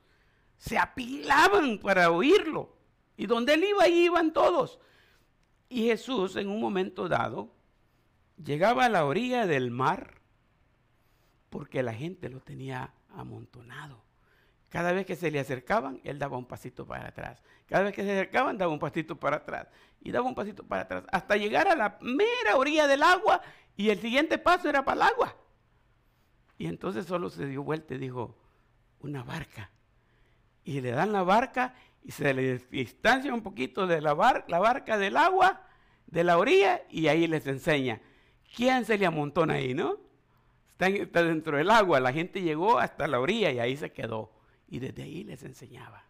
Se apilaban para oírlo. Y donde él iba, ahí iban todos. Y Jesús en un momento dado llegaba a la orilla del mar porque la gente lo tenía amontonado. Cada vez que se le acercaban, él daba un pasito para atrás. Cada vez que se acercaban, daba un pasito para atrás. Y daba un pasito para atrás. Hasta llegar a la mera orilla del agua. Y el siguiente paso era para el agua. Y entonces solo se dio vuelta y dijo, una barca. Y le dan la barca y se le distancia un poquito de la, barca del agua, de la orilla, y ahí les enseña. ¿Quién se le amontona ahí, no? Está, dentro del agua, la gente llegó hasta la orilla y ahí se quedó. Y desde ahí les enseñaba.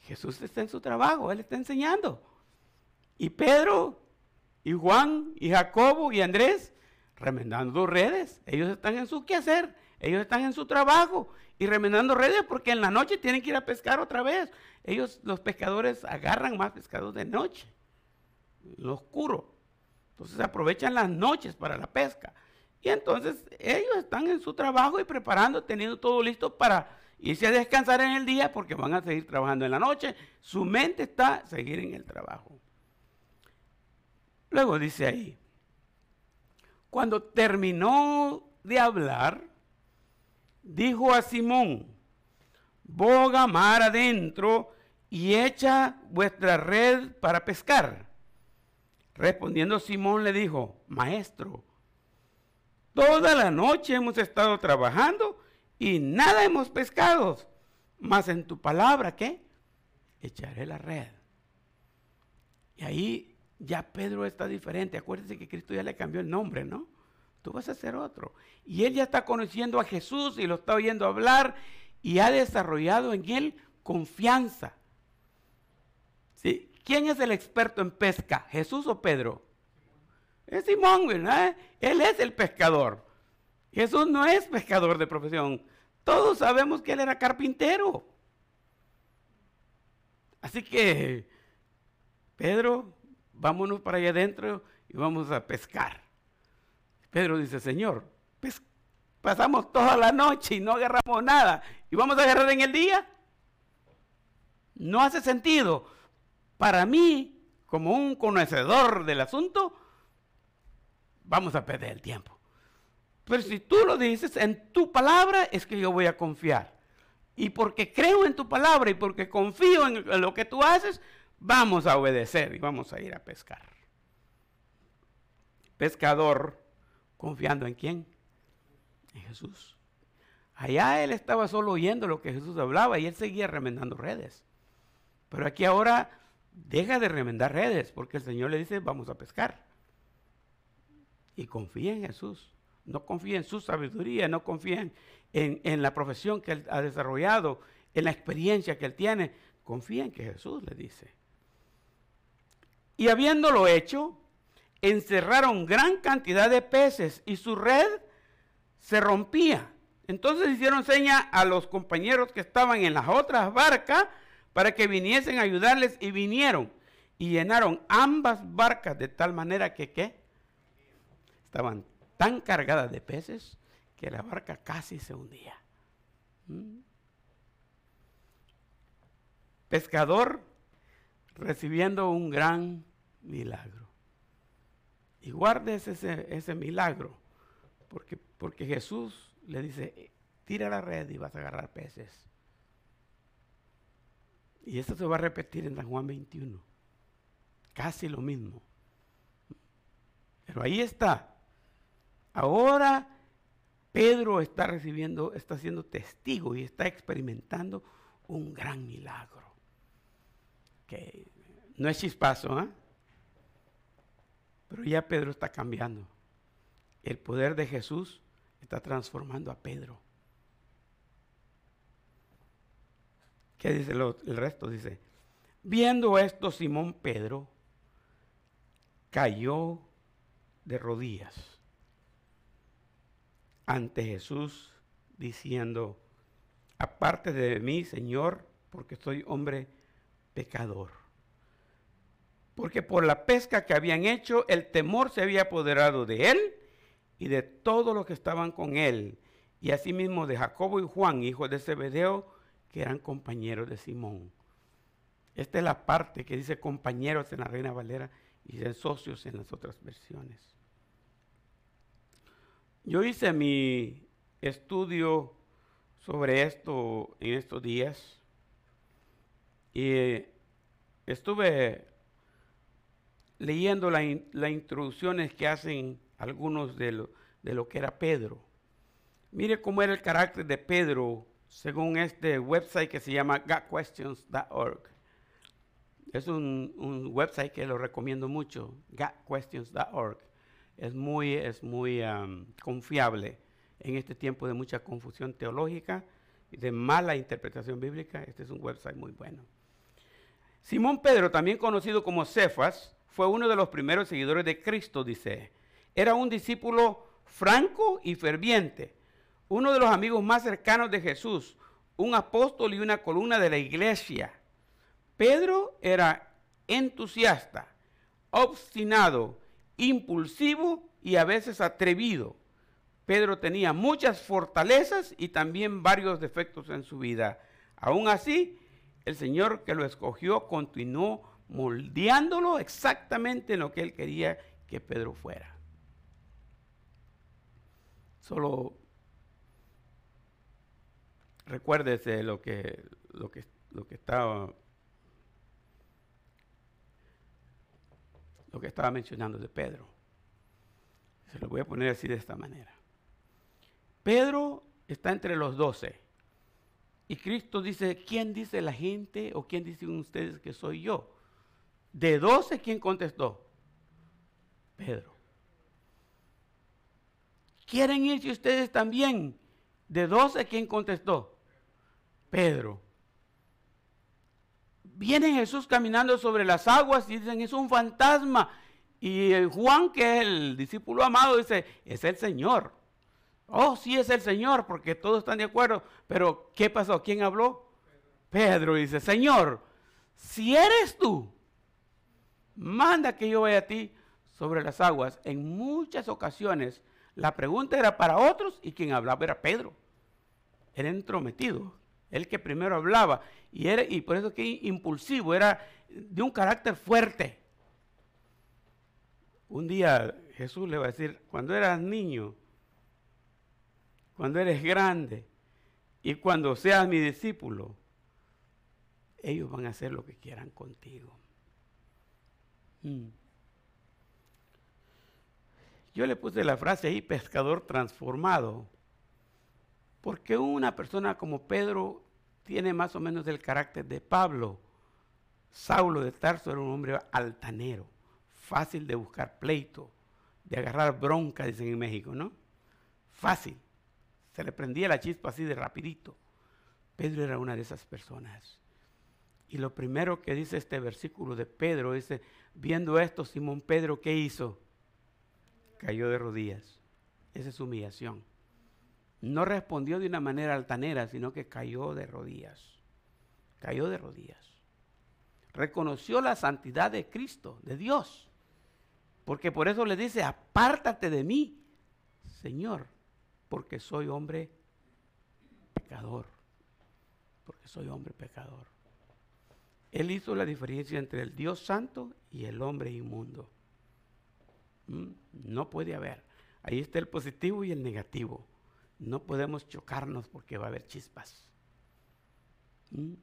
Jesús está en su trabajo, Él está enseñando. Y Pedro, y Juan, y Jacobo, y Andrés, remendando redes. Ellos están en su quehacer, ellos están en su trabajo y remendando redes porque en la noche tienen que ir a pescar otra vez. Ellos, los pescadores, agarran más pescados de noche, lo oscuro. Entonces aprovechan las noches para la pesca. Y entonces ellos están en su trabajo y preparando, teniendo todo listo para irse a descansar en el día porque van a seguir trabajando en la noche. Su mente está seguir en el trabajo. Luego dice ahí, cuando terminó de hablar, dijo a Simón, boga mar adentro y echa vuestra red para pescar. Respondiendo Simón le dijo, maestro, toda la noche hemos estado trabajando y nada hemos pescado, mas en tu palabra, ¿qué? Echaré la red. Y ahí ya Pedro está diferente. Acuérdense que Cristo ya le cambió el nombre, ¿no? Tú vas a ser otro. Y él ya está conociendo a Jesús y lo está oyendo hablar y ha desarrollado en él confianza. ¿Quién es el experto en pesca? ¿Jesús o Pedro? Es Simón, ¿verdad? Él es el pescador. Jesús no es pescador de profesión. Todos sabemos que él era carpintero. Así que, Pedro, vámonos para allá adentro y vamos a pescar. Pedro dice, Señor, pasamos toda la noche y no agarramos nada. ¿Y vamos a agarrar en el día? No hace sentido. Para mí, como un conocedor del asunto, vamos a perder el tiempo. Pero si tú lo dices en tu palabra, es que yo voy a confiar. Y porque creo en tu palabra y porque confío en lo que tú haces, vamos a obedecer y vamos a ir a pescar. Pescador, confiando en quién? En Jesús. Allá él estaba solo oyendo lo que Jesús hablaba y él seguía remendando redes. Pero aquí ahora deja de remendar redes porque el Señor le dice, vamos a pescar. Y confía en Jesús. No confía en su sabiduría, no confía en, en, la profesión que él ha desarrollado, en la experiencia que él tiene. Confía en que Jesús le dice. Y habiéndolo hecho, encerraron gran cantidad de peces y su red se rompía. Entonces hicieron seña a los compañeros que estaban en las otras barcas para que viniesen a ayudarles y vinieron y llenaron ambas barcas de tal manera que ¿qué? estaban tan cargadas de peces que la barca casi se hundía. ¿Mm? Pescador recibiendo un gran milagro. Y guardes ese, ese milagro, porque, porque Jesús le dice, tira la red y vas a agarrar peces. Y esto se va a repetir en San Juan 21. Casi lo mismo. Pero ahí está. Ahora Pedro está recibiendo, está siendo testigo y está experimentando un gran milagro. Que no es chispazo, ¿eh? Pero ya Pedro está cambiando. El poder de Jesús está transformando a Pedro. ¿Qué dice el resto? Dice, viendo esto Simón Pedro cayó de rodillas ante Jesús diciendo, aparte de mí, Señor, porque soy hombre pecador porque por la pesca que habían hecho, el temor se había apoderado de él y de todos los que estaban con él, y asimismo de Jacobo y Juan, hijos de Zebedeo, que eran compañeros de Simón. Esta es la parte que dice compañeros en la Reina Valera y de socios en las otras versiones. Yo hice mi estudio sobre esto en estos días y estuve leyendo las introducciones que hacen algunos de lo, de lo que era Pedro. Mire cómo era el carácter de Pedro según este website que se llama gotquestions.org. Es un, website que lo recomiendo mucho, gotquestions.org. Es muy, es muy confiable en este tiempo de mucha confusión teológica y de mala interpretación bíblica. Este es un website muy bueno. Simón Pedro, también conocido como Cefas, fue uno de los primeros seguidores de Cristo, dice. Era un discípulo franco y ferviente, uno de los amigos más cercanos de Jesús, un apóstol y una columna de la iglesia. Pedro era entusiasta, obstinado, impulsivo y a veces atrevido. Pedro tenía muchas fortalezas y también varios defectos en su vida. Aún así, el Señor que lo escogió continuó moldeándolo exactamente en lo que él quería que Pedro fuera. Solo recuérdese lo que, lo que, lo que estaba lo que estaba mencionando de Pedro. Se lo voy a poner así de esta manera. Pedro está entre los doce. Y Cristo dice, ¿quién dice la gente o quién dicen ustedes que soy yo? De doce, ¿quién contestó? Pedro. ¿Quieren irse ustedes también? De doce, ¿quién contestó? Pedro. Viene Jesús caminando sobre las aguas y dicen, es un fantasma. Y Juan, que es el discípulo amado, dice, es el Señor. Oh, sí es el Señor, porque todos están de acuerdo. Pero, ¿qué pasó? ¿Quién habló? Pedro dice, Señor, si eres tú, manda que yo vaya a ti sobre las aguas. En muchas ocasiones la pregunta era para otros y quien hablaba era Pedro. Era entrometido, el que primero hablaba. Y, era, y por eso que impulsivo, era de un carácter fuerte. Un día Jesús le va a decir, cuando eras niño, cuando eres grande y cuando seas mi discípulo, ellos van a hacer lo que quieran contigo. Mm. Yo le puse la frase ahí, pescador transformado, porque una persona como Pedro tiene más o menos el carácter de Pablo. Saulo de Tarso era un hombre altanero, fácil de buscar pleito, de agarrar bronca, dicen en México, ¿no? Fácil. Se le prendía la chispa así de rapidito. Pedro era una de esas personas. Y lo primero que dice este versículo de Pedro dice, viendo esto, Simón Pedro, ¿qué hizo? Cayó de rodillas. Esa es humillación. No respondió de una manera altanera, sino que cayó de rodillas. Cayó de rodillas. Reconoció la santidad de Cristo, de Dios. Porque por eso le dice, apártate de mí, Señor porque soy hombre pecador. Porque soy hombre pecador. Él hizo la diferencia entre el Dios santo y el hombre inmundo. Mm, no puede haber. Ahí está el positivo y el negativo. No podemos chocarnos porque va a haber chispas. Mm.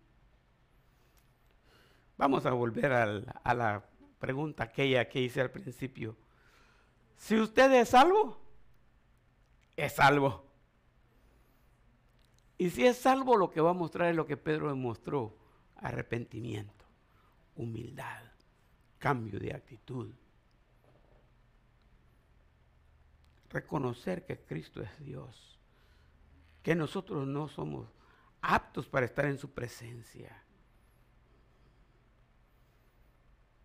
Vamos a volver a la pregunta aquella que hice al principio. Si usted es salvo, es salvo. Y si es salvo, lo que va a mostrar es lo que Pedro demostró, arrepentimiento, humildad, cambio de actitud. Reconocer que Cristo es Dios, que nosotros no somos aptos para estar en su presencia.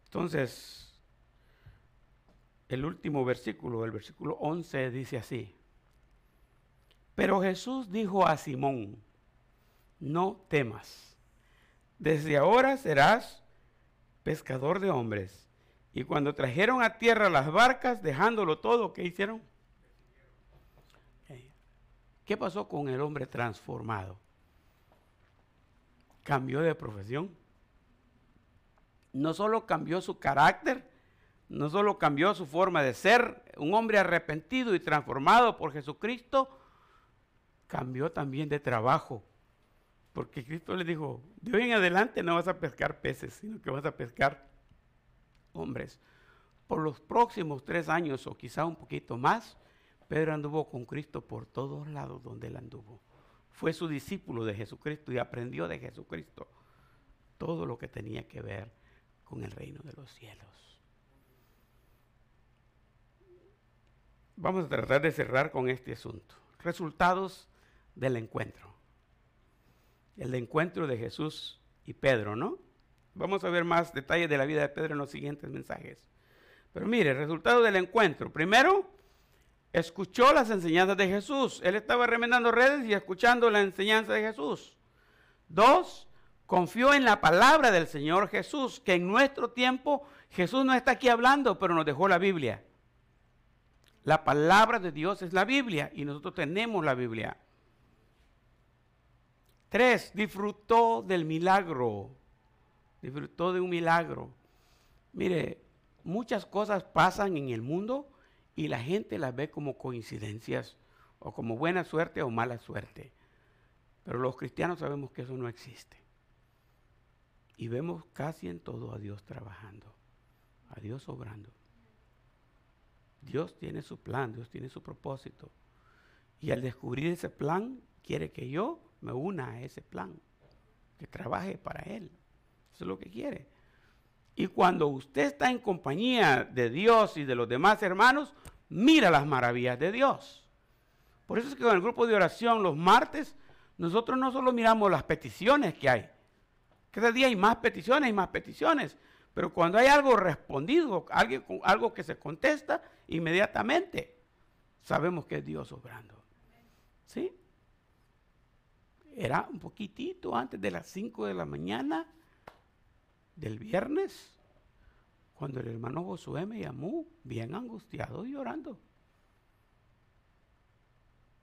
Entonces, el último versículo, el versículo 11, dice así. Pero Jesús dijo a Simón, no temas, desde ahora serás pescador de hombres. Y cuando trajeron a tierra las barcas, dejándolo todo, ¿qué hicieron? ¿Qué pasó con el hombre transformado? Cambió de profesión. No solo cambió su carácter, no solo cambió su forma de ser, un hombre arrepentido y transformado por Jesucristo, cambió también de trabajo. Porque Cristo le dijo, de hoy en adelante no vas a pescar peces, sino que vas a pescar hombres. Por los próximos tres años o quizá un poquito más, Pedro anduvo con Cristo por todos lados donde él anduvo. fue su discípulo de Jesucristo y aprendió de Jesucristo todo lo que tenía que ver con el reino de los cielos. Vamos a tratar de cerrar con este asunto. Resultados del encuentro. El encuentro de Jesús y Pedro, ¿no? Vamos a ver más detalles de la vida de Pedro en los siguientes mensajes. Pero mire, resultado del encuentro. Primero, escuchó las enseñanzas de Jesús. Él estaba remendando redes y escuchando la enseñanza de Jesús. Dos, confió en la palabra del Señor Jesús, que en nuestro tiempo Jesús no está aquí hablando, pero nos dejó la Biblia. La palabra de Dios es la Biblia y nosotros tenemos la Biblia. Tres, disfrutó del milagro. Disfrutó de un milagro. Mire, muchas cosas pasan en el mundo y la gente las ve como coincidencias o como buena suerte o mala suerte. Pero los cristianos sabemos que eso no existe. Y vemos casi en todo a Dios trabajando, a Dios obrando. Dios tiene su plan, Dios tiene su propósito. Y al descubrir ese plan, quiere que yo me una a ese plan, que trabaje para Él. Eso es lo que quiere. Y cuando usted está en compañía de Dios y de los demás hermanos, mira las maravillas de Dios. Por eso es que con el grupo de oración los martes, nosotros no solo miramos las peticiones que hay. Cada día hay más peticiones y más peticiones. Pero cuando hay algo respondido, algo, algo que se contesta, inmediatamente sabemos que es Dios obrando. ¿Sí? Era un poquitito antes de las 5 de la mañana del viernes, cuando el hermano Josué me llamó, bien angustiado y llorando,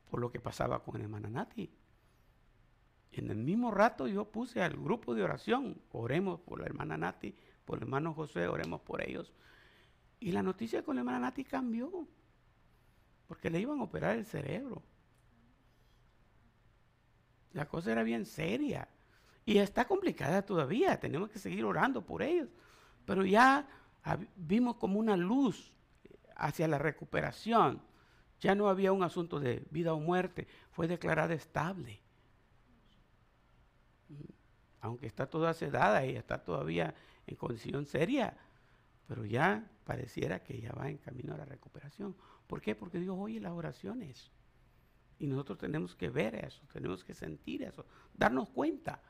por lo que pasaba con el hermano Nati. En el mismo rato yo puse al grupo de oración, oremos por la hermana Nati, por el hermano José, oremos por ellos. Y la noticia con la hermana Nati cambió, porque le iban a operar el cerebro. La cosa era bien seria. Y está complicada todavía, tenemos que seguir orando por ellos. Pero ya vimos como una luz hacia la recuperación. Ya no había un asunto de vida o muerte, fue declarada estable. Aunque está toda sedada y está todavía en condición seria, pero ya pareciera que ya va en camino a la recuperación. ¿Por qué? Porque Dios oye las oraciones. Y nosotros tenemos que ver eso, tenemos que sentir eso, darnos cuenta.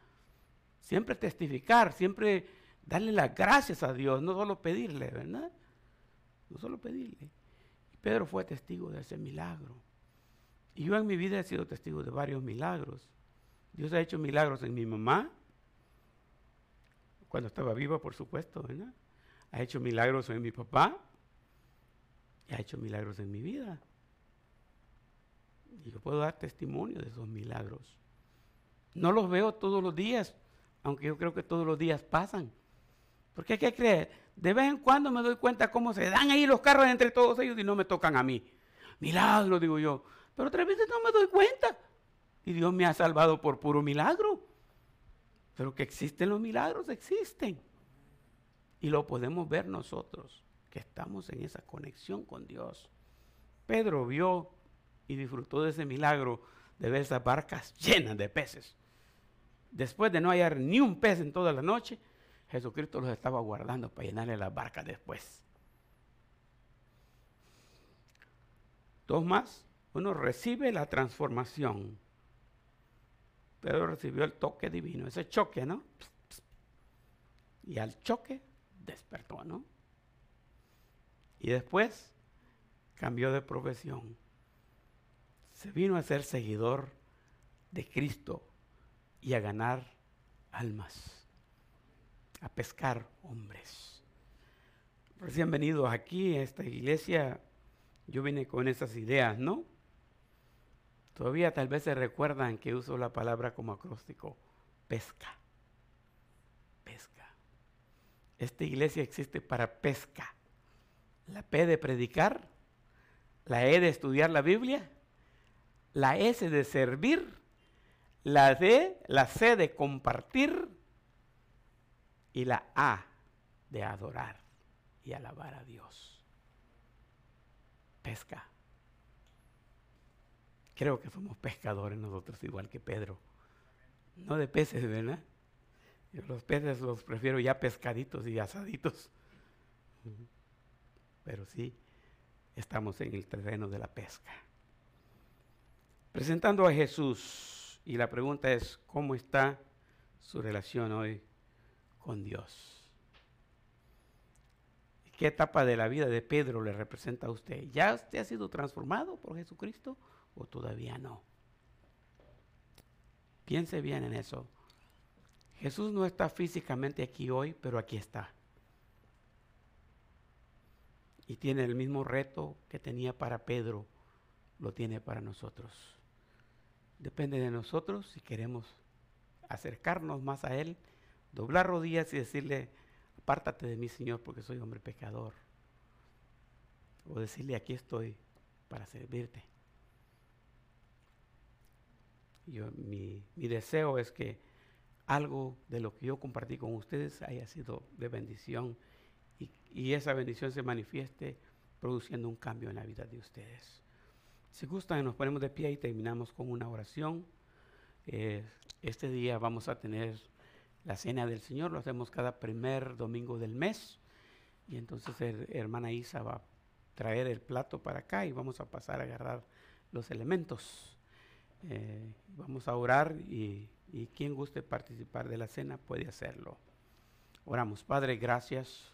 Siempre testificar, siempre darle las gracias a Dios, no solo pedirle, ¿verdad? No solo pedirle. Pedro fue testigo de ese milagro. Y yo en mi vida he sido testigo de varios milagros. Dios ha hecho milagros en mi mamá, cuando estaba viva, por supuesto, ¿verdad? Ha hecho milagros en mi papá y ha hecho milagros en mi vida. Y yo puedo dar testimonio de esos milagros. No los veo todos los días, aunque yo creo que todos los días pasan. Porque hay que creer, de vez en cuando me doy cuenta cómo se dan ahí los carros entre todos ellos y no me tocan a mí. Milagro, digo yo. Pero otras veces no me doy cuenta. Y Dios me ha salvado por puro milagro. Pero que existen los milagros, existen. Y lo podemos ver nosotros, que estamos en esa conexión con Dios. Pedro vio y disfrutó de ese milagro de ver esas barcas llenas de peces. Después de no hallar ni un pez en toda la noche, Jesucristo los estaba guardando para llenarle las barcas después. Dos más. Uno recibe la transformación. Pedro recibió el toque divino, ese choque, ¿no? Y al choque despertó, ¿no? Y después cambió de profesión se vino a ser seguidor de Cristo y a ganar almas, a pescar hombres. Recién venidos aquí a esta iglesia, yo vine con esas ideas, ¿no? Todavía tal vez se recuerdan que uso la palabra como acróstico, pesca. Pesca. Esta iglesia existe para pesca. La P de predicar, la E de estudiar la Biblia la S de servir, la D, la C de compartir y la A de adorar y alabar a Dios. Pesca. creo que somos pescadores nosotros, igual que Pedro. No de peces, ¿verdad? los peces los prefiero ya pescaditos y asaditos. Pero sí, estamos en el terreno de la pesca. Presentando a Jesús, y la pregunta es, ¿cómo está su relación hoy con Dios? ¿Qué etapa de la vida de Pedro le representa a usted? ¿Ya usted ha sido transformado por Jesucristo o todavía no? Piense bien en eso. Jesús no está físicamente aquí hoy, pero aquí está. Y tiene el mismo reto que tenía para Pedro, lo tiene para nosotros. Depende de nosotros si queremos acercarnos más a Él, doblar rodillas y decirle, apártate de mí, Señor, porque soy hombre pecador. O decirle, aquí estoy para servirte. Yo, mi, mi deseo es que algo de lo que yo compartí con ustedes haya sido de bendición y, y, esa bendición se manifieste produciendo un cambio en la vida de ustedes. Si gustan, nos ponemos de pie y terminamos con una oración. Eh, este día vamos a tener la cena del Señor, lo hacemos cada primer domingo del mes y entonces hermana Isa va a traer el plato para acá y vamos a pasar a agarrar los elementos. Eh, vamos a orar y y quien guste participar de la cena puede hacerlo. Oramos, Padre, gracias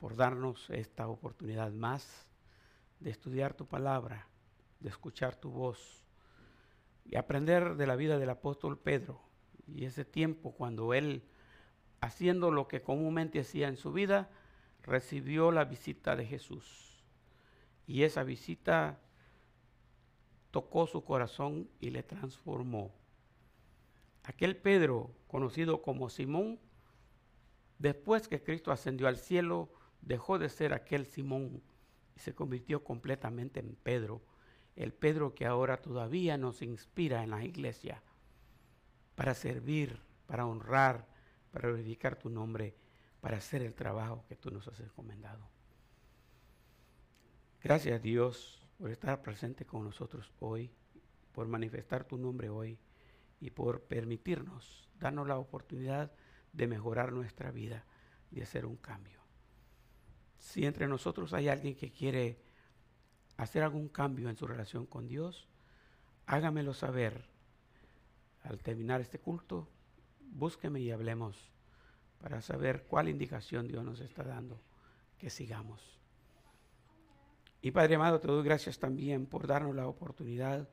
por darnos esta oportunidad más de estudiar tu palabra, de escuchar tu voz y aprender de la vida del apóstol Pedro y ese tiempo cuando él, haciendo lo que comúnmente hacía en su vida, recibió la visita de Jesús. Y esa visita tocó su corazón y le transformó. Aquel Pedro, conocido como Simón, después que Cristo ascendió al cielo, dejó de ser aquel Simón y se convirtió completamente en Pedro, el Pedro que ahora todavía nos inspira en la iglesia para servir, para honrar, para glorificar tu nombre, para hacer el trabajo que tú nos has encomendado. Gracias Dios por estar presente con nosotros hoy, por manifestar tu nombre hoy y por permitirnos, darnos la oportunidad de mejorar nuestra vida, de hacer un cambio. Si entre nosotros hay alguien que quiere hacer algún cambio en su relación con Dios, hágamelo saber. Al terminar este culto, búsqueme y hablemos para saber cuál indicación Dios nos está dando que sigamos. Y Padre amado, te doy gracias también por darnos la oportunidad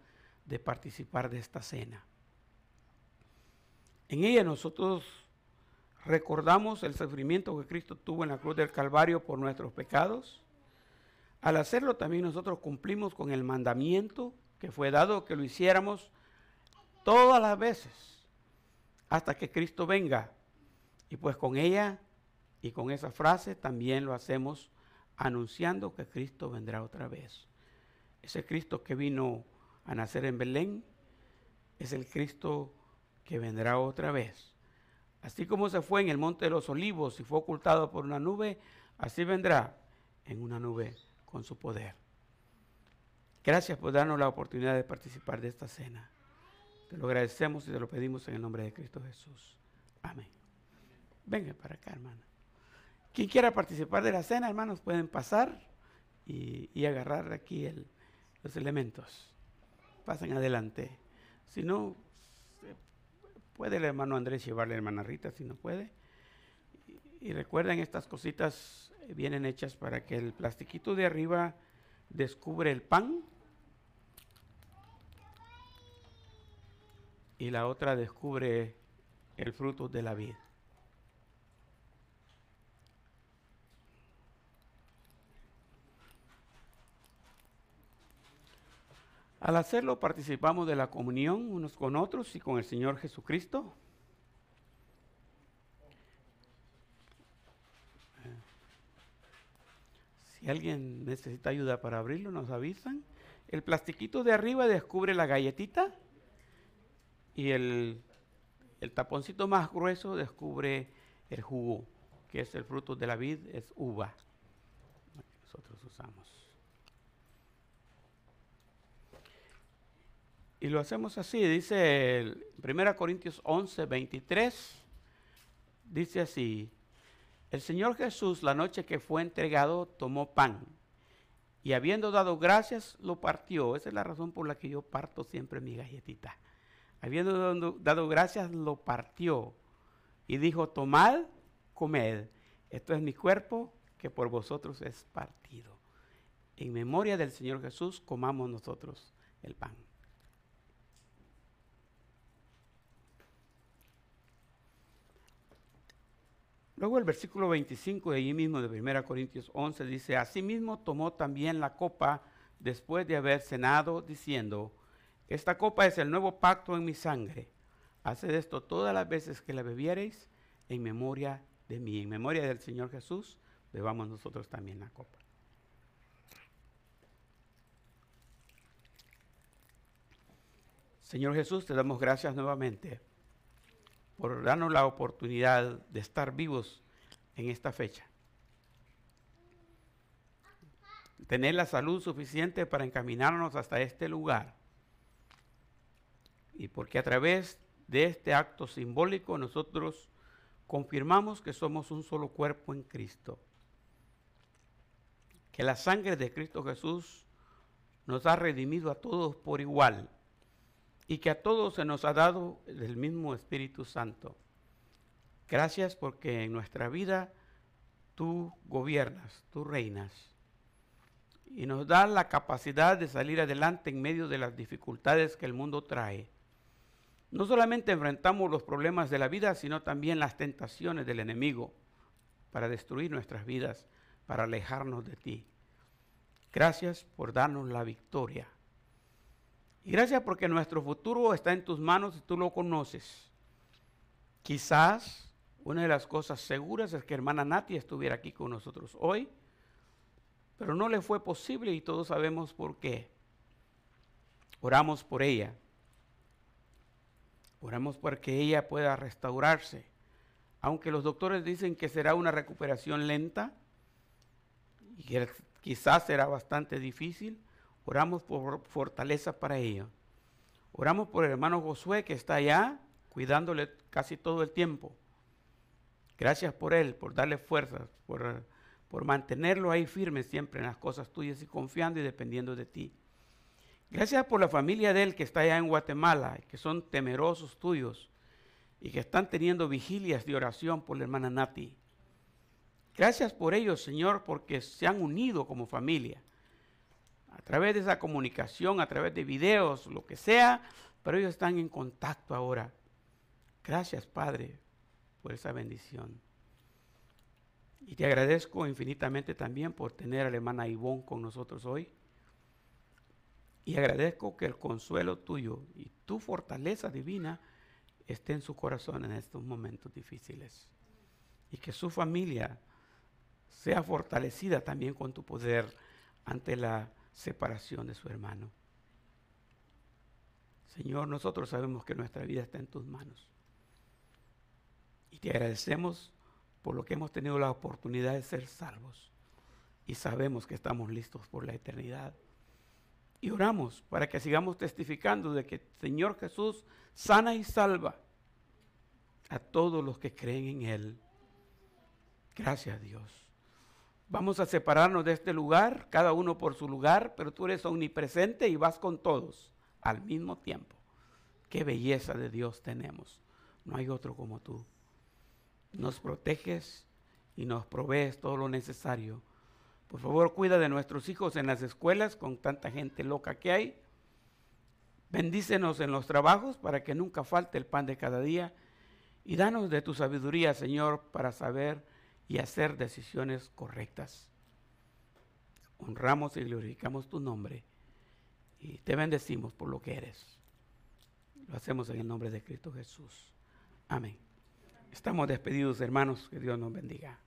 de participar de esta cena. En ella nosotros recordamos el sufrimiento que Cristo tuvo en la cruz del Calvario por nuestros pecados. Al hacerlo también nosotros cumplimos con el mandamiento que fue dado que lo hiciéramos todas las veces hasta que Cristo venga. Y pues con ella y con esa frase también lo hacemos anunciando que Cristo vendrá otra vez. Ese Cristo que vino a nacer en Belén es el Cristo que vendrá otra vez. Así como se fue en el monte de los olivos y fue ocultado por una nube, así vendrá en una nube con su poder. Gracias por darnos la oportunidad de participar de esta cena. Te lo agradecemos y te lo pedimos en el nombre de Cristo Jesús. Amén. Venga para acá, hermano. Quien quiera participar de la cena, hermanos, pueden pasar y, agarrar aquí los elementos. Pasen adelante. Si no, Puede el hermano Andrés llevarle a la hermana Rita si no puede. Y, recuerden, estas cositas vienen hechas para que el plastiquito de arriba descubre el pan y la otra descubre el fruto de la vida. Al hacerlo participamos de la comunión unos con otros y con el Señor Jesucristo. Si alguien necesita ayuda para abrirlo, nos avisan. El plastiquito de arriba descubre la galletita y el, el taponcito más grueso descubre el jugo, que es el fruto de la vid, es uva. Nosotros usamos. Y lo hacemos así, dice 1 Corintios 11, 23, dice así, el Señor Jesús la noche que fue entregado tomó pan y habiendo dado gracias lo partió. Esa es la razón por la que yo parto siempre mi galletita. Habiendo dado gracias lo partió y dijo, tomad, comed, esto es mi cuerpo que por vosotros es partido. En memoria del Señor Jesús comamos nosotros el pan. Luego el versículo 25 de allí mismo de 1 Corintios 11 dice, Asimismo tomó también la copa después de haber cenado, diciendo, Esta copa es el nuevo pacto en mi sangre. Haced esto todas las veces que la bebiereis en memoria de mí, en memoria del Señor Jesús, bebamos nosotros también la copa. Señor Jesús, te damos gracias nuevamente por darnos la oportunidad de estar vivos en esta fecha. Tener la salud suficiente para encaminarnos hasta este lugar. Y porque a través de este acto simbólico nosotros confirmamos que somos un solo cuerpo en Cristo. Que la sangre de Cristo Jesús nos ha redimido a todos por igual y que a todos se nos ha dado el mismo Espíritu Santo. Gracias porque en nuestra vida tú gobiernas, tú reinas y nos da la capacidad de salir adelante en medio de las dificultades que el mundo trae. No solamente enfrentamos los problemas de la vida, sino también las tentaciones del enemigo para destruir nuestras vidas, para alejarnos de ti. Gracias por darnos la victoria. Y gracias porque nuestro futuro está en tus manos y tú lo conoces. Quizás una de las cosas seguras es que hermana Nati estuviera aquí con nosotros hoy, pero no le fue posible y todos sabemos por qué. Oramos por ella. Oramos por que ella pueda restaurarse. Aunque los doctores dicen que será una recuperación lenta y que quizás será bastante difícil, Oramos por fortaleza para ello. Oramos por el hermano Josué que está allá cuidándole casi todo el tiempo. Gracias por él, por darle fuerzas, por, por mantenerlo ahí firme siempre en las cosas tuyas y confiando y dependiendo de ti. Gracias por la familia de él que está allá en Guatemala, que son temerosos tuyos y que están teniendo vigilias de oración por la hermana Nati. Gracias por ellos, Señor, porque se han unido como familia a través de esa comunicación, a través de videos, lo que sea, pero ellos están en contacto ahora. Gracias, Padre, por esa bendición. Y te agradezco infinitamente también por tener a la hermana Ivonne con nosotros hoy. Y agradezco que el consuelo tuyo y tu fortaleza divina esté en su corazón en estos momentos difíciles. Y que su familia sea fortalecida también con tu poder ante la separación de su hermano. Señor, nosotros sabemos que nuestra vida está en tus manos. Y te agradecemos por lo que hemos tenido la oportunidad de ser salvos. Y sabemos que estamos listos por la eternidad. Y oramos para que sigamos testificando de que Señor Jesús sana y salva a todos los que creen en Él. Gracias Dios. Vamos a separarnos de este lugar, cada uno por su lugar, pero tú eres omnipresente y vas con todos al mismo tiempo. Qué belleza de Dios tenemos. No hay otro como tú. Nos proteges y nos provees todo lo necesario. Por favor, cuida de nuestros hijos en las escuelas con tanta gente loca que hay. Bendícenos en los trabajos para que nunca falte el pan de cada día. Y danos de tu sabiduría, Señor, para saber y hacer decisiones correctas. Honramos y glorificamos tu nombre y te bendecimos por lo que eres. Lo hacemos en el nombre de Cristo Jesús. Amén. Estamos despedidos, hermanos. Que Dios nos bendiga.